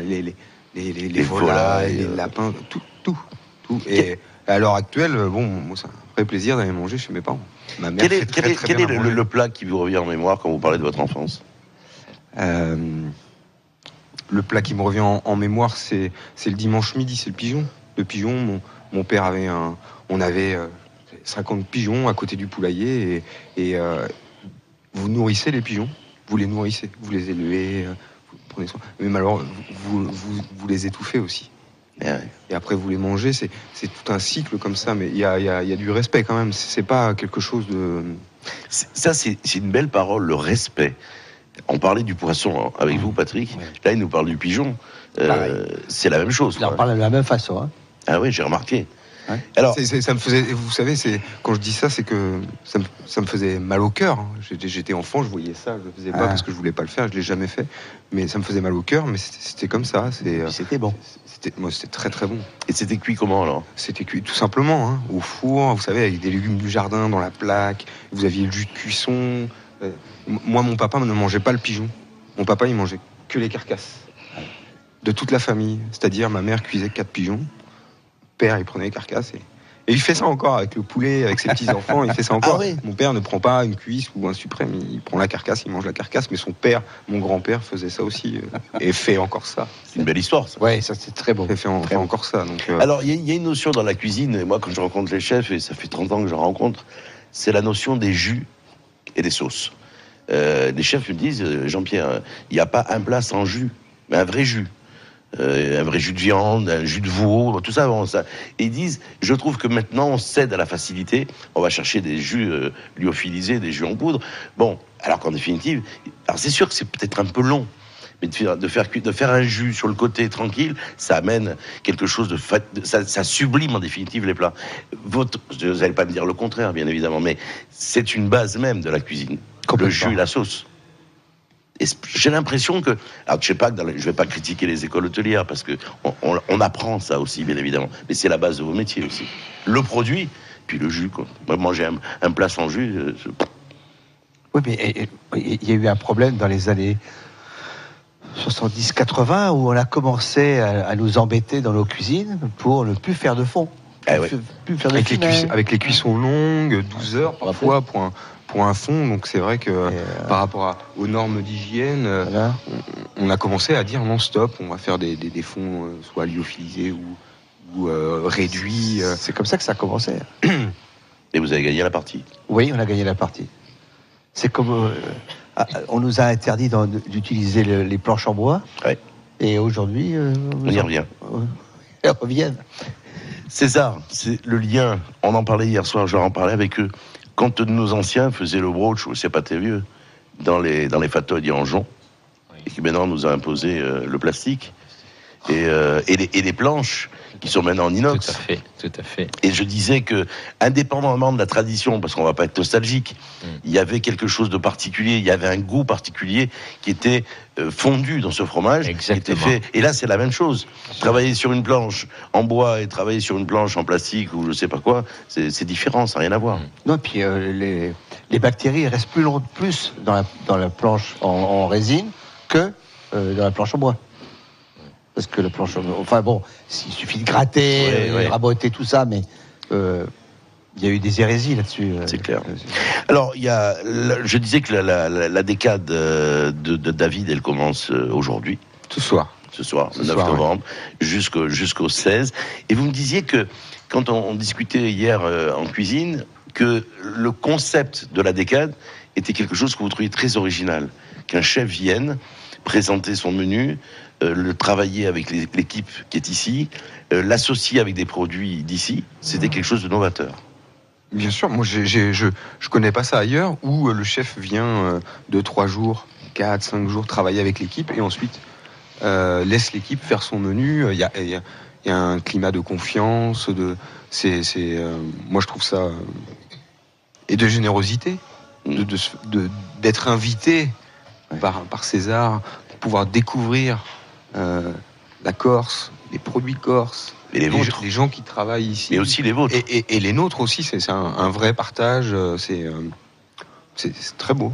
les, les, les, les- les Les volailles, les euh. lapins, tout, tout, tout. Et à l'heure actuelle, euh, bon, moi, c'est un vrai plaisir d'aller manger chez mes parents. Ma mère Quel est, fait quel très, est- très quel bien est à le, plat qui vous revient en mémoire quand vous parlez de votre enfance? Euh, le plat qui me revient en, en mémoire, c'est c'est le dimanche midi, c'est le pigeon. Le pigeon, mon, mon père avait un. On avait euh, 50 pigeons à côté du poulailler et, et, euh, vous nourrissez les pigeons, vous les nourrissez, vous les élevez, Mais malheureusement, vous, vous, vous les étouffez aussi. Et après, vous les mangez, c'est tout un cycle comme ça, mais il y a, il y a- il y a du respect quand même. C'est pas quelque chose de. Ça, c'est une belle parole, le respect. On parlait du poisson hein, avec vous, Patrick. Là, il nous parle du pigeon. Euh, c'est la même chose. Il en parle de la même façon. hein. Ah oui, j'ai remarqué. Alors, ça me faisait, vous savez, c'est quand je dis ça, c'est que ça me, ça me faisait mal au cœur. hein. J'étais, enfant, je voyais ça, je le faisais pas Ah. parce que je voulais pas le faire, je l'ai jamais fait, mais ça me faisait mal au cœur. Mais c'était, comme ça. C'était bon. C'était, moi, c'était très très bon. Et c'était cuit comment alors? C'était cuit tout simplement hein, au four, vous savez, avec des légumes du jardin dans la plaque. Vous aviez le jus de cuisson. Euh, moi, mon papa ne mangeait pas le pigeon. Mon papa, il mangeait que les carcasses de toute la famille. C'est-à-dire, ma mère cuisait quatre pigeons, père, il prenait les carcasses et, et il fait ça encore avec le poulet, avec ses petits enfants. Il fait ça *laughs* encore. Mon père ne prend pas une cuisse ou un suprême, il prend la carcasse, il mange la carcasse. Mais son père, mon grand-père, faisait ça aussi euh, et fait encore ça. C'est une belle histoire. Ça. Ouais, ça c'est très beau. Il fait, en- fait encore ça. Donc, euh, Alors, il y, a- il y a une notion dans la cuisine, et moi, quand je rencontre les chefs, et ça fait 30 ans que je rencontre, c'est la notion des jus et des sauces. Euh, les chefs me disent, Jean-Pierre, il n'y a pas un plat sans jus, mais un vrai jus. Euh, un vrai jus de viande, un jus de veau, tout ça, ça. Et ils disent, je trouve que maintenant on cède à la facilité, on va chercher des jus euh, lyophilisés, des jus en poudre. Bon, alors qu'en définitive, alors c'est sûr que c'est peut-être un peu long, mais de faire, de, faire, cuire- de faire un jus sur le côté tranquille, ça amène quelque chose de... fa- de- ça, ça sublime en définitive les plats. Votre, vous n'allez pas me dire le contraire, bien évidemment, mais c'est une base même de la cuisine. Le jus et la sauce. Et j'ai l'impression que... Alors, je sais pas, que dans les- je vais pas critiquer les écoles hôtelières, parce que on, on- on apprend ça aussi, bien évidemment. Mais c'est la base de vos métiers aussi. Le produit, puis le jus, quoi. Moi, manger un, un plat sans jus... euh, Oui, mais il y a eu un problème dans les années 70-80 où on a commencé à, à nous embêter dans nos cuisines pour ne plus faire de fond. Eh ouais. Plus, plus faire de avec, les filet. cuiss- avec les cuissons longues, 12 heures parfois pour un, pour un fond. Donc c'est vrai que par rapport à- aux normes d'hygiène, euh, on, on a commencé à dire non stop, on va faire des, des, des fonds euh, soit lyophilisés ou, ou euh, réduits. euh. C'est comme ça que ça a commencé. *clears throat* Et vous avez gagné la partie. Oui, on a gagné la partie. C'est comme euh, ah, on nous a interdit d'utiliser le- les planches en bois. Et aujourd'hui, euh, On y revient. *laughs* Elles reviennent. César, c'est le lien. On en parlait hier soir, je en parlais avec eux. Quand nos anciens faisaient le brooch, c'est pas très vieux, dans les, dans les fateuils en jonc, et qui maintenant nous a imposé euh, le plastique, et, euh, et, les, et les planches qui sont maintenant en inox. Tout à fait, tout à fait. Et je disais que, indépendamment de la tradition, parce qu'on va pas être nostalgique, Mm. il y avait quelque chose de particulier, il y avait un goût particulier qui était euh, fondu dans ce fromage. qui était fait. Et là, c'est la même chose. Travailler sur une planche en bois et travailler sur une planche en plastique ou je sais pas quoi, c'est c'est différent, ça n'a rien à voir. Non, puis euh, les, les bactéries restent plus long- plus dans la, dans la planche en, en résine que euh, dans la planche en bois. Parce que la planche en Enfin bon, il suffit de gratter, Ouais, euh, raboter tout ça, mais euh, il y a eu des hérésies là-dessus. euh. C'est clair. Alors, il y a, je disais que la, la- la- la décade de, de David, elle commence aujourd'hui. Ce soir. Ce soir, le 9 soir, novembre, jusqu'au jusqu'au 16. Et vous me disiez que, quand on, on discutait hier euh, en cuisine, que le concept de la décade était quelque chose que vous trouviez très original. Qu'un chef vienne présenter son menu, le travailler avec l'équipe qui est ici, euh, l'associer avec des produits d'ici, c'était quelque chose de novateur. Bien sûr, moi je je connais pas ça ailleurs où euh, le chef vient euh, deux trois jours, quatre cinq jours travailler avec l'équipe et ensuite euh, laisse l'équipe faire son menu. Il y a, y a- il y a un climat de confiance, de c'est euh, moi je trouve ça euh, et de générosité, de de de- d'être invité par par César pour pouvoir découvrir euh, la Corse, les produits corses, Et les vôtres. les gens qui travaillent ici. Mais aussi les vôtres. Et, et- et les nôtres aussi, c'est un, un vrai partage, euh, c'est euh, c'est très beau.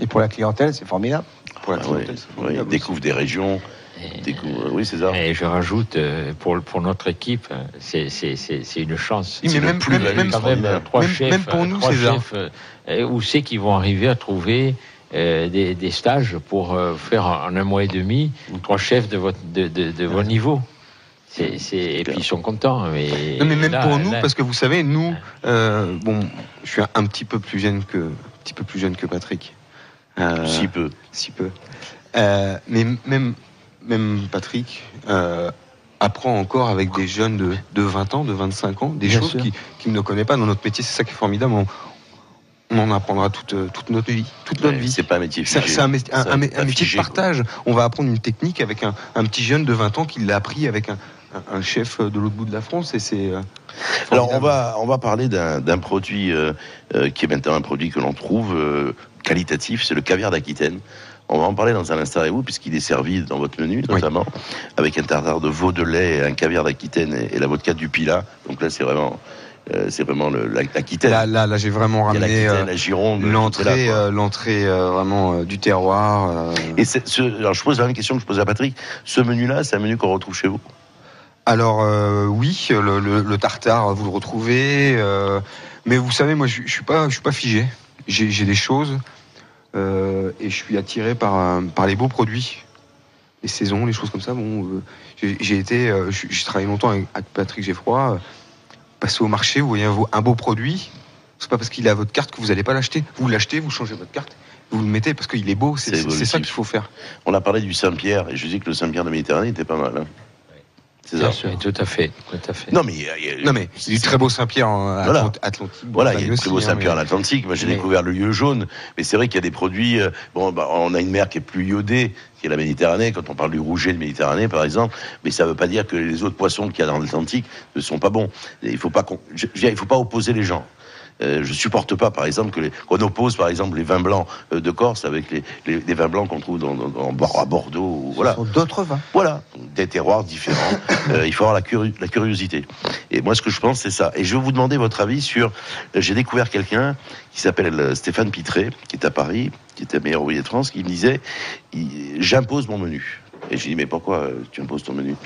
Et pour la clientèle, c'est formidable. Pour la Ah clientèle, formidable découvrent des régions. Oui, c'est ça. Et je rajoute, pour, pour notre équipe, c'est c'est- c'est- c'est une chance. Oui, mais même- plus- même- même- quand même, trois même- chefs, même pour nous, trois César. chefs, où c'est qu'ils vont arriver à trouver euh, des, des stages pour euh, faire en un mois et demi trois chefs de, votre, de, de, de vos niveaux. C'est, c'est, et puis ils sont contents. Mais, Non, mais même là- pour nous, là- parce que vous savez, nous, euh, bon, je suis un, petit peu plus jeune que, un petit peu plus jeune que Patrick. Euh, Si peu. Si peu. Euh, mais même, même Patrick euh, apprend encore avec des jeunes de, de 20 ans, de 25 ans, des Bien choses sûr. qui- qu'il ne connaît pas dans notre métier. C'est ça qui est formidable. On, on en apprendra toute, euh, toute notre vie. Toute notre vie. C'est pas un métier C'est figé. c'est un, métier- un- un un de quoi. partage. On va apprendre une technique avec un, un petit jeune de 20 ans qui l'a appris avec un, chef de l'autre bout de la France. Et c'est. euh, Alors on va on va parler d'un produit euh, euh, qui est maintenant un produit que l'on trouve euh, qualitatif, c'est le caviar d'Aquitaine. On va en parler dans un instant avec vous puisqu'il est servi dans votre menu notamment avec un tartare de veau de lait, un caviar d'Aquitaine et, et la vodka du Pilat. Donc là c'est vraiment euh, c'est vraiment l'Aquitaine. Là, là, là, j'ai vraiment ramené euh, la Gironde, tout est l'entrée, euh, l'entrée euh, vraiment euh, du terroir. euh. Et ce, alors je pose la même question que je posais à Patrick. Ce menu-là, c'est un menu qu'on retrouve chez vous? Alors euh, oui, le, le- le tartare, vous le retrouvez. euh, mais vous savez, moi, je, je suis pas, je suis pas figé. J'ai des choses euh, et je suis attiré par, euh, par les beaux produits, les saisons, les choses comme ça. Bon, euh, j'ai été, euh, j'ai j'ai travaillé longtemps avec, avec Patrick Geffroy. Passer au marché, vous voyez un, beau- produit. C'est pas parce qu'il à votre carte que vous n'allez pas l'acheter. Vous l'achetez, vous changez votre carte, vous le mettez parce qu'il est beau. C'est ça qu'il faut faire. On a parlé du Saint-Pierre et je dis que le Saint-Pierre de Méditerranée était pas mal. hein. Bien sûr, tout à fait, tout à fait. Non mais, il y a- il y a- Non mais c'est du très beau Saint-Pierre en Voilà. Atlantique. Voilà, il y a le très beau hein, Saint-Pierre mais- en Atlantique. Moi, j'ai Mais- découvert le lieu jaune. Mais c'est vrai qu'il y a des produits. euh, bon, bah, on a une mer qui est plus iodée, qui est la Méditerranée. Quand on parle du rouget de Méditerranée, par exemple, mais ça ne veut pas dire que les autres poissons qu'il y a dans l'Atlantique ne sont pas bons. Il faut pas, il faut pas opposer les gens. Euh, je supporte pas, par exemple, qu'on oppose, par exemple, les vins blancs euh, de Corse avec les, les- les vins blancs qu'on trouve dans, dans- dans- Bor- à Bordeaux. ou- Voilà. D'autres vins. Voilà, des terroirs différents. *laughs* Euh, il faut avoir la, curi- la curiosité. Et moi, ce que je pense, c'est ça. Et je vais vous demander votre avis sur. J'ai découvert quelqu'un qui s'appelle Stéphane Pitré, qui est à Paris, qui était meilleur ouvrier de France, qui me disait J'impose mon menu. Et j'ai dit Mais pourquoi tu imposes ton menu?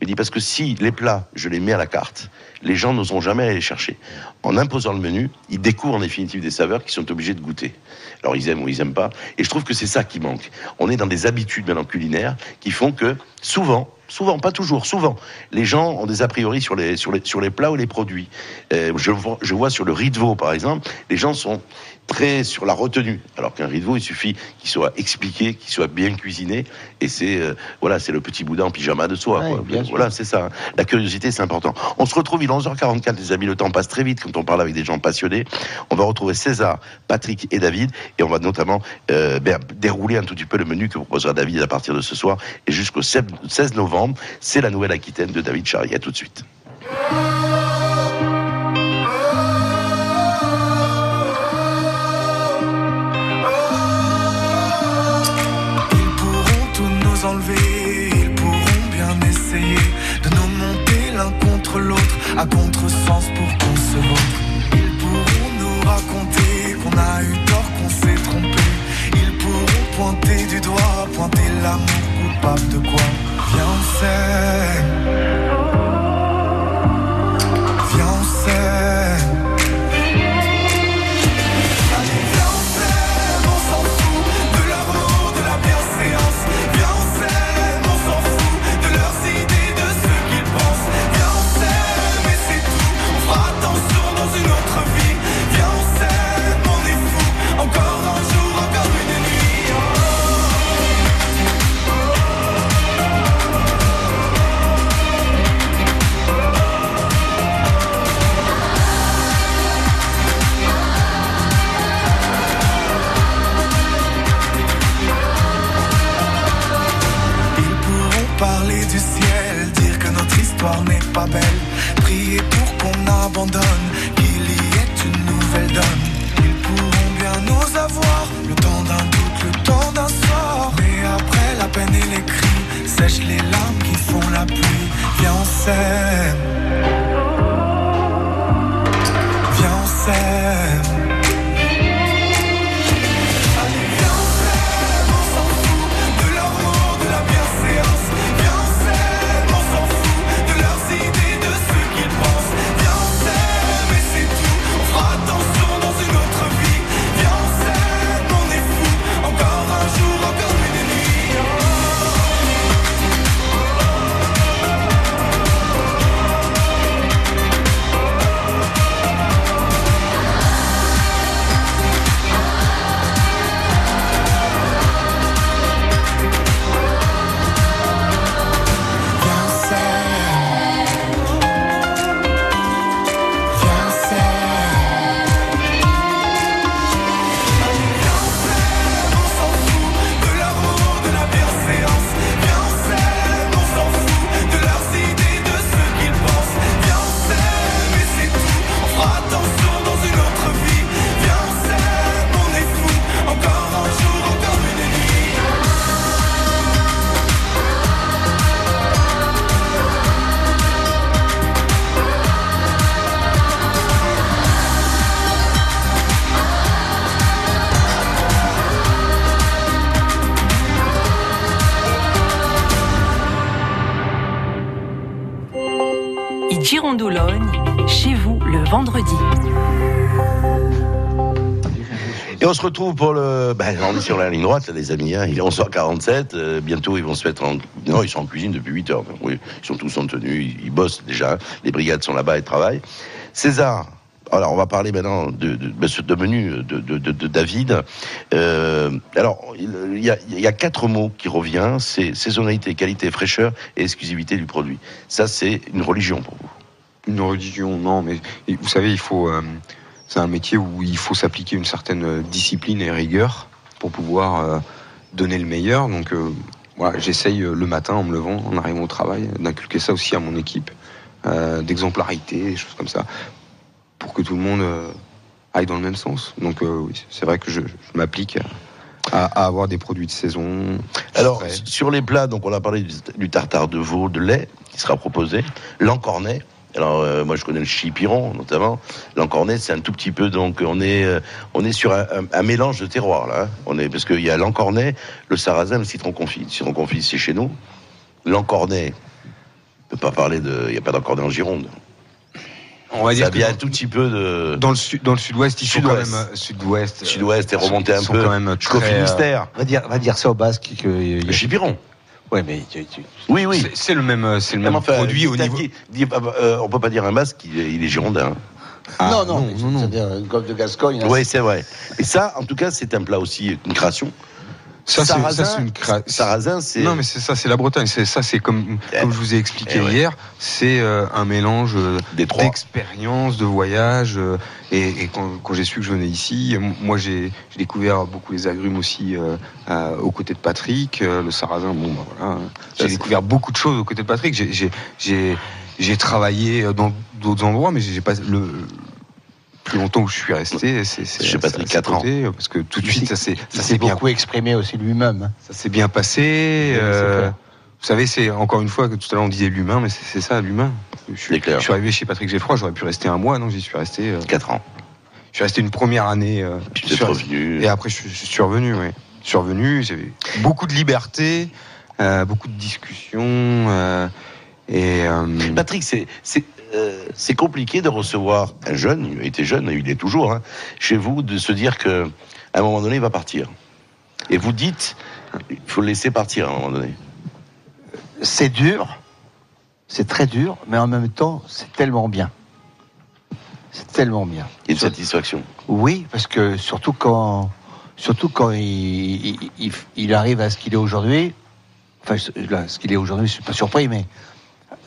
Il dit Parce que si les plats, je les mets à la carte, les gens n'oseront jamais aller les chercher. En imposant le menu, ils découvrent en définitive des saveurs qu'ils sont obligés de goûter. Alors ils aiment ou ils aiment pas. Et je trouve que c'est ça qui manque. On est dans des habitudes maintenant culinaires qui font que souvent, souvent, pas toujours, souvent, les gens ont des a priori sur les, sur les, sur les plats ou les produits. Euh, je, je vois sur le riz de veau, par exemple, les gens sont très sur la retenue. Alors qu'un riz de veau, il suffit qu'il soit expliqué, qu'il soit bien cuisiné. Et c'est euh, voilà, c'est le petit boudin en pyjama de soie. Ouais, quoi. bien. Voilà, c'est ça. hein. La curiosité, c'est important. On se retrouve, il est 11h44, les amis, le temps passe très vite quand on parle avec des gens passionnés. On va retrouver César, Patrick et David, et on va notamment euh, ben, dérouler un tout petit peu le menu que proposera David à partir de ce soir et jusqu'au 16 novembre. C'est la nouvelle Aquitaine de David Charrier. À tout de suite. À contresens pour qu'on se vautre. Ils pourront nous raconter qu'on a eu tort, qu'on s'est trompé. Ils pourront pointer du doigt, pointer l'amour coupable de quoi? Viens, on sait. Retrouve pour le. Ben, on est sur la ligne droite, les amis. hein. Il est 11h47. euh, bientôt, ils vont se mettre en. Non, ils sont en cuisine depuis 8 heures. Oui, ils sont tous en tenue. Ils, bossent déjà. Les brigades sont là-bas et travaillent. César. Alors, on va parler maintenant de, de, ce de menu de, David. Euh, alors, il y, a, quatre mots qui reviennent c'est saisonnalité, qualité, fraîcheur et exclusivité du produit. Ça, c'est une religion pour vous. Une religion, non, mais vous savez, il faut. euh, c'est un métier où il faut s'appliquer une certaine euh, discipline et rigueur pour pouvoir euh, donner le meilleur. Donc euh, j'essaye le matin en me levant, en arrivant au travail, d'inculquer ça aussi à mon équipe, d'exemplarité, des choses comme ça, pour que tout le monde aille dans le même sens. Donc oui, c'est vrai que je, m'applique à, à avoir des produits de saison. Alors, sur les plats, donc on a parlé du, du tartare de veau, de lait, qui sera proposé, l'encornet. Alors, euh, moi, je connais le chipiron, notamment. L'encornet, c'est un tout petit peu, donc, on est, euh, on est sur un, un- un mélange de terroirs, là. hein. On est, parce qu'il y a l'encornet, le sarrasin, le citron confit. Le citron confit, c'est chez nous. L'encornet, on peut pas parler de, il n'y a pas d'encornet en Gironde. On va dire Ça que vient dans- un tout petit peu de. Dans le, sud, dans le sud-ouest, ils sont quand Sud-ouest. même euh, sud-ouest. Sud-ouest est remonté un peu quand même jusqu'au très, Finistère. Va dire, va dire ça au basque. Que, Le chipiron. Ouais, mais tu- tu- Oui, oui. C'est- le même, euh, c'est le même enfin, produit au niveau. dis- dis- euh, on peut pas dire un basque, il est, il est girondin. hein. Ah, non, non, c'est-à-dire une golfe de Gascogne. Oui, c'est vrai. Et ça, en tout cas, c'est un plat aussi, une création. Ça, c'est une c'est. Non, mais c'est ça, c'est la Bretagne. C'est ça, c'est comme, comme je vous ai expliqué Eh ouais. hier, c'est euh, un mélange euh, d'expérience, de voyage. euh, et et quand, quand j'ai su que je venais ici, moi j'ai découvert beaucoup les agrumes aussi euh, aux côtés de Patrick. le sarrasin, bon, bah, voilà. J'ai découvert beaucoup de choses aux côtés de Patrick. J'ai- J'ai j'ai- j'ai travaillé dans d'autres endroits, mais j'ai pas le plus longtemps où je suis resté, c'est c'est- Chez Patrick, c'est à quatre ans. côté, parce que tout de suite ça s'est Il ça s'est bien beaucoup exprimé aussi lui-même. hein. ça s'est bien passé. Euh, clair. vous savez, c'est encore une fois que tout à l'heure on disait l'humain, mais c'est c'est ça, l'humain. Je, suis- clair. je suis arrivé chez Patrick Geffroy, j'aurais pu rester un mois, non, j'y suis resté. euh, 4 ans. je suis resté une première année. euh, Puis je tu suis revenu. Et après, je, suis- je suis revenu, oui. Je suis revenu, j'avais beaucoup de liberté, euh, beaucoup de discussions. euh, et euh, Patrick, c'est c'est euh, c'est compliqué de recevoir un jeune, il était jeune, il est toujours, hein, chez vous, de se dire que à un moment donné, il va partir. Et vous dites, il faut le laisser partir à un moment donné. C'est dur, c'est très dur, mais en même temps, c'est tellement bien. C'est tellement bien. Il y a une satisfaction. Oui, parce que surtout quand, surtout quand il, il- il- il arrive à ce qu'il est aujourd'hui, enfin, là, ce qu'il est aujourd'hui, je suis pas surpris, mais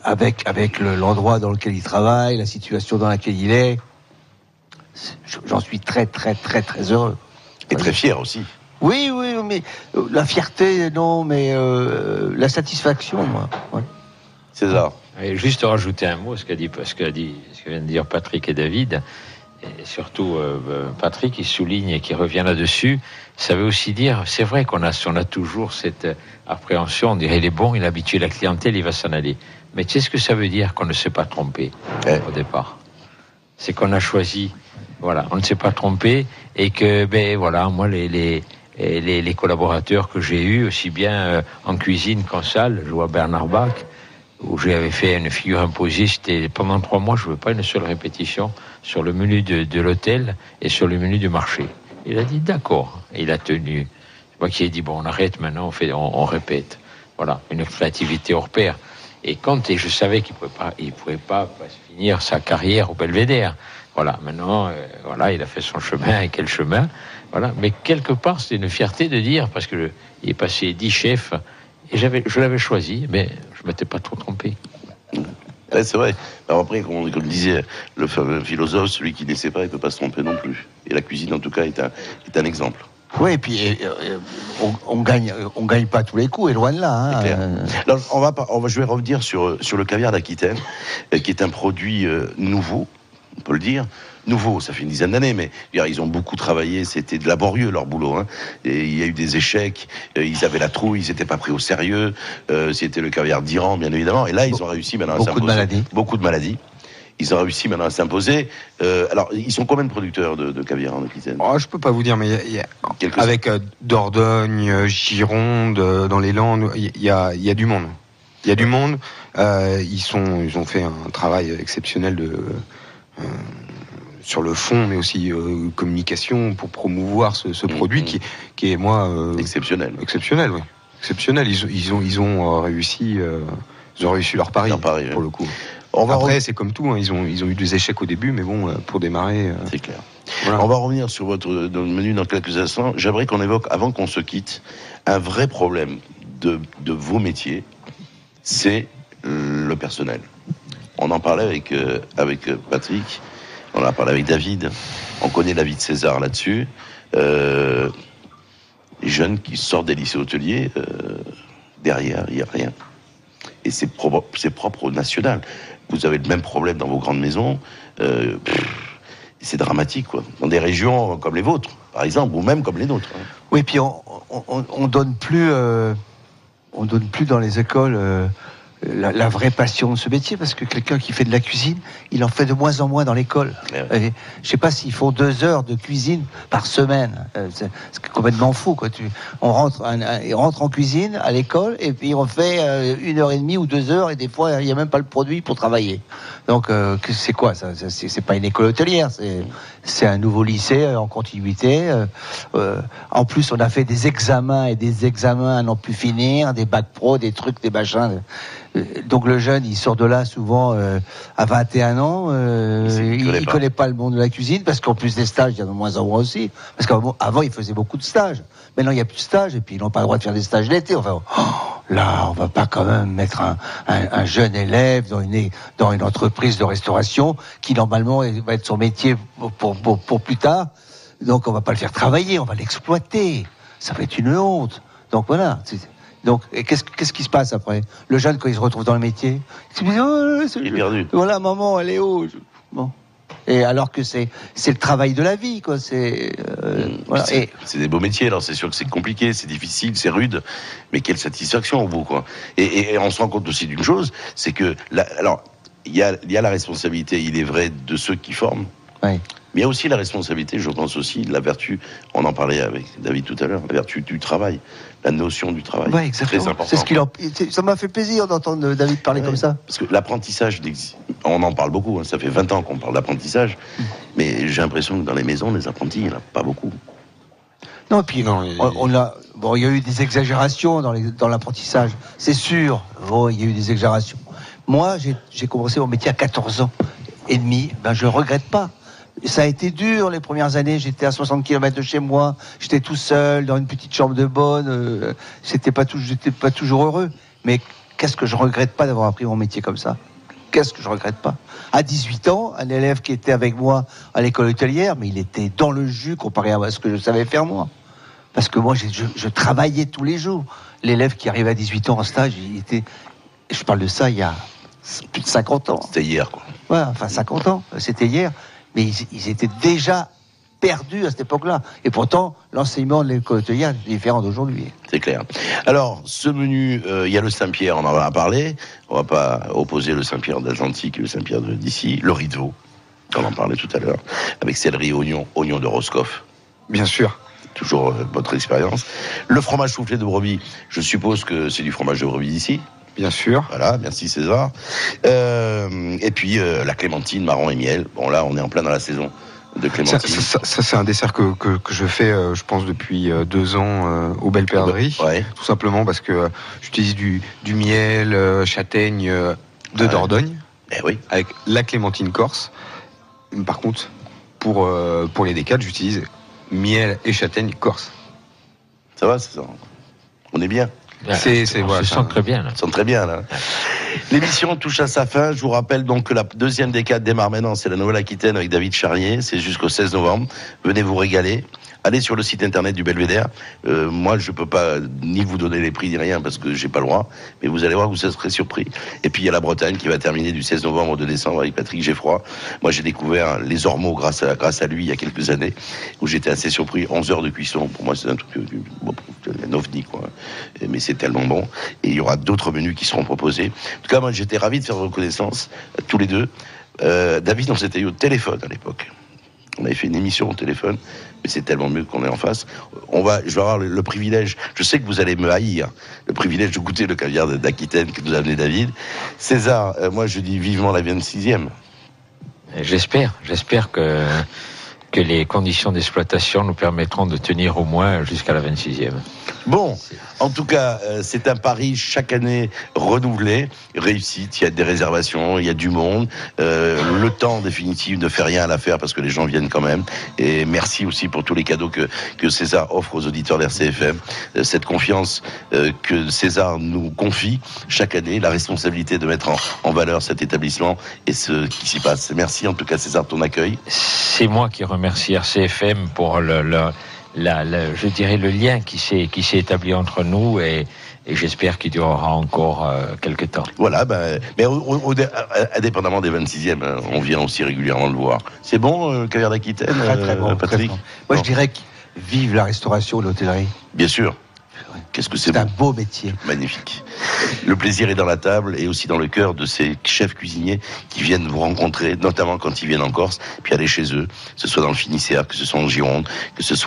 avec, avec le- l'endroit dans lequel il travaille, la situation dans laquelle il est, j'en suis très, très, très, très heureux. Et très fier aussi. Oui, oui, mais euh, la fierté, non, mais euh, la satisfaction, moi. ouais. César. Et juste rajouter un mot, ce qu'a dit, ce qu'a dit, ce que viennent de dire Patrick et David. et surtout euh, Patrick qui souligne et qui revient là-dessus, ça veut aussi dire, c'est vrai qu'on a, on a toujours cette appréhension, on dirait il est bon, il a habitué la clientèle, il va s'en aller. Mais tu sais ce que ça veut dire qu'on ne s'est pas trompé au départ? C'est qu'on a choisi, voilà, on ne s'est pas trompé et que, ben voilà, moi les, les, les, les collaborateurs que j'ai eus, aussi bien euh, en cuisine qu'en salle, je vois Bernard Bach, où j'avais fait une figure imposée, c'était pendant trois mois, je ne veux pas une seule répétition sur le menu de, de l'hôtel et sur le menu du marché. Il a dit d'accord, et il a tenu. C'est moi qui ai dit bon, on arrête maintenant, on fait, on, on répète. Voilà, une créativité hors pair. Et quand et je savais qu'il pouvait pas, il pouvait pas, finir sa carrière au Belvédère. Voilà, maintenant, euh, voilà, il a fait son chemin et quel chemin. Voilà, mais quelque part, c'était une fierté de dire parce que le- il est passé dix chefs et je l'avais choisi, mais je m'étais pas trop trompé. C'est vrai. Après, comme, comme disait le philosophe, celui qui ne sait pas, il ne peut pas se tromper non plus. Et la cuisine, en tout cas, est un, est un exemple. Oui, et puis on, on gagne, on gagne pas tous les coups, et loin de là. hein. Euh, Alors, on va, on va, je vais revenir sur, sur le caviar d'Aquitaine, euh, qui est un produit euh, nouveau, on peut le dire. Nouveau, ça fait une dizaine d'années, mais dire, ils ont beaucoup travaillé, c'était laborieux leur boulot. Hein. Et il y a eu des échecs, ils avaient la trouille, ils n'étaient pas pris au sérieux. euh, c'était le caviar d'Iran, bien évidemment. Et là, ils ont réussi maintenant à Beaucoup de maladies. Beaucoup de maladies. Ils ont réussi maintenant à s'imposer. Euh, alors, ils sont combien de producteurs de, de caviar en Aquitaine Oh, je peux pas vous dire, mais y a- y a- avec euh, Dordogne, euh, Gironde, euh, dans les Landes, il y a, il y a du monde. Il y a du monde. Euh, ils sont, ils ont fait un travail exceptionnel de euh, sur le fond, mais aussi euh, communication pour promouvoir ce, ce produit qui, qui est moi Mm-hmm. exceptionnel. Exceptionnel, oui. Exceptionnel. Ils, ont- ils ont, ils ont euh, réussi, euh, ils ont réussi leur pari, pour le coup. Va Après, c'est comme tout. hein, ils ont, ils ont eu des échecs au début, mais bon, euh, pour démarrer. C'est clair. On va revenir sur votre dans le menu dans quelques instants. J'aimerais qu'on évoque, avant qu'on se quitte, un vrai problème de, de vos métiers, c'est le personnel. On en parlait avec, euh, avec euh, Patrick, on en a parlé avec David, on connaît David César là-dessus. Euh, les jeunes qui sortent des lycées hôteliers, euh, derrière, il n'y a rien. Et c'est pro- c'est propre au national. Vous avez le même problème dans vos grandes maisons. euh, c'est dramatique, quoi. Dans des régions comme les vôtres, par exemple, ou même comme les nôtres. hein. Oui, puis on, on, on- on donne plus, euh, on donne plus dans les écoles euh, la, la vraie passion de ce métier parce que quelqu'un qui fait de la cuisine, il en fait de moins en moins dans l'école. Et Je sais pas s'ils font deux heures de cuisine par semaine. Euh, C'est complètement fou, quoi. Tu, on rentre, un- un- il rentre en cuisine à l'école et puis on fait euh, une heure et demie ou deux heures et des fois il n'y a même pas le produit pour travailler. Donc euh, c'est quoi ça, c'est pas une école hôtelière, c'est un nouveau lycée euh, en continuité. euh, euh, en plus, on a fait des examens et des examens à n'en plus finir, des bacs pro, des trucs, des machins. Donc le jeune, il sort de là souvent euh, à 21 ans. euh, il ne connaît, pas le monde de la cuisine parce qu'en plus des stages, il y en a de moins en moins aussi. Parce qu'avant, avant, il faisait beaucoup de stages. Maintenant, il n'y a plus de stages et puis ils n'ont pas le droit de faire des stages l'été. Enfin, oh, là, on va pas quand même mettre un, un- un jeune élève dans une, dans une entreprise de restauration qui normalement va être son métier pour, pour, pour- pour plus tard. Donc on va pas le faire travailler, on va l'exploiter. Ça va être une honte. Donc voilà. Donc et qu'est-ce qu'est-ce qui se passe après? Le jeune quand il se retrouve dans le métier, il se dit oh, c'est- Il est perdu. Voilà, maman, elle est où Bon. Et alors que c'est c'est le travail de la vie, quoi. C'est euh, voilà. C'est des beaux métiers, alors c'est sûr que c'est compliqué, c'est difficile, c'est rude, mais quelle satisfaction au bout, quoi. Et, et- et on se rend compte aussi d'une chose, c'est que, la- alors, il y a, il y a la responsabilité, il est vrai, de ceux qui forment, Oui. mais il y a aussi la responsabilité, je pense aussi, de la vertu, on en parlait avec David tout à l'heure, la vertu du travail, la notion du travail. Ouais, exactement. Très important. C'est ce c'est- Ça m'a fait plaisir d'entendre David parler comme ça. Parce que l'apprentissage, on en parle beaucoup, hein, ça fait 20 ans qu'on parle d'apprentissage, mais j'ai l'impression que dans les maisons, les apprentis, il n'y en a pas beaucoup. Non, et puis on, on a bon, il y a eu des exagérations dans les- dans l'apprentissage, c'est sûr. Bon, il y a eu des exagérations. Moi, j'ai j'ai commencé mon métier à 14 ans et demi. Ben, je regrette pas. Ça a été dur les premières années. J'étais à 60 km de chez moi. J'étais tout seul dans une petite chambre de bonne. euh, C'était pas tout, j'étais pas toujours heureux. Mais qu'est-ce que je regrette pas d'avoir appris mon métier comme ça? Qu'est-ce que je regrette pas? À 18 ans, un élève qui était avec moi à l'école hôtelière, mais il était dans le jus comparé à ce que je savais faire moi. Parce que moi, je, je travaillais tous les jours. L'élève qui arrivait à 18 ans en stage, il était. Je parle de ça il y a plus de 50 ans. C'était hier, quoi. Ouais, enfin 50 ans, c'était hier. Mais ils, étaient déjà perdus à cette époque-là. Et pourtant, l'enseignement de l'école hôtelière est différent d'aujourd'hui. C'est clair. Alors, ce menu, euh, il y a le Saint-Pierre, on en a parlé. On va pas opposer le Saint-Pierre d'Atlantique et le Saint-Pierre d'ici. Le rideau, on en parlait tout à l'heure, avec céleri, oignon, oignon de Roscoff. Bien sûr. Toujours euh, votre expérience. Le fromage soufflé de brebis, je suppose que c'est du fromage de brebis d'ici. Bien sûr. Voilà, merci César. Euh, et puis euh, la clémentine, marron et miel. Bon là, on est en plein dans la saison de clémentine. Ça, ça, c'est un dessert que, que, que je fais, euh, je pense, depuis deux ans aux Belles Perdrix. Ouais. Tout simplement parce que j'utilise du, du miel, châtaigne de Ouais. Dordogne. Eh oui. Avec la clémentine corse. Par contre, pour, pour les décades, j'utilise miel et châtaigne corse. Ça va, César? On est bien? C'est- c'est- on voilà, se sent très bien. Là. Ils sont très bien là. L'émission touche à sa fin. Je vous rappelle donc que la deuxième décade démarre maintenant. C'est la Nouvelle-Aquitaine avec David Charrier. C'est jusqu'au 16 novembre. Venez vous régaler. Allez sur le site internet du Belvédère. Euh, moi, je peux pas ni vous donner les prix ni rien parce que j'ai pas le droit. Mais vous allez voir, vous serez surpris. Et puis il y a la Bretagne qui va terminer du 16 novembre au 2 décembre avec Patrick Geffroy. Moi, j'ai découvert les Ormeaux grâce à grâce à lui il y a quelques années où j'étais assez surpris. 11 heures de cuisson. Pour moi, c'est un truc euh, bon, ovni quoi. Mais c'est tellement bon. Et il y aura d'autres menus qui seront proposés. En tout cas, moi, j'étais ravi de faire vos connaissances euh, tous les deux. David, on s'était eu au téléphone à l'époque. On avait fait une émission au téléphone, mais c'est tellement mieux qu'on est en face. On va, je vais avoir le, privilège. Je sais que vous allez me haïr. Le privilège de goûter le caviar d'Aquitaine que nous a amené David. César, euh, moi, je dis vivement la 26e. Et J'espère, j'espère que, que les conditions d'exploitation nous permettront de tenir au moins jusqu'à la 26e. Bon, en tout cas, euh, c'est un pari chaque année renouvelé, réussite. Il y a des réservations, il y a du monde. Euh, le temps définitif ne fait rien à l'affaire parce que les gens viennent quand même. Et merci aussi pour tous les cadeaux que, que César offre aux auditeurs d'RCFM. Euh, cette confiance euh, que César nous confie chaque année, la responsabilité de mettre en, en valeur cet établissement et ce qui s'y passe. Merci en tout cas César de ton accueil. C'est moi qui remercie RCFM pour le, le- la, la- je dirais le lien qui s'est qui s'est établi entre nous et, et j'espère qu'il durera encore euh, quelques temps. Voilà, ben, mais au- au- au- indépendamment des 26e, hein, on vient aussi régulièrement le voir. C'est bon, euh, caviar d'Aquitaine, Très très euh, bon. très Patrick bon. Moi, je dirais que vive la restauration et l'hôtellerie. Bien sûr. Qu'est-ce que c'est un beau métier. Magnifique. Le plaisir est dans la table et aussi dans le cœur de ces chefs cuisiniers qui viennent vous rencontrer, notamment quand ils viennent en Corse, puis aller chez eux, que ce soit dans le Finistère, que ce soit en Gironde, que ce soit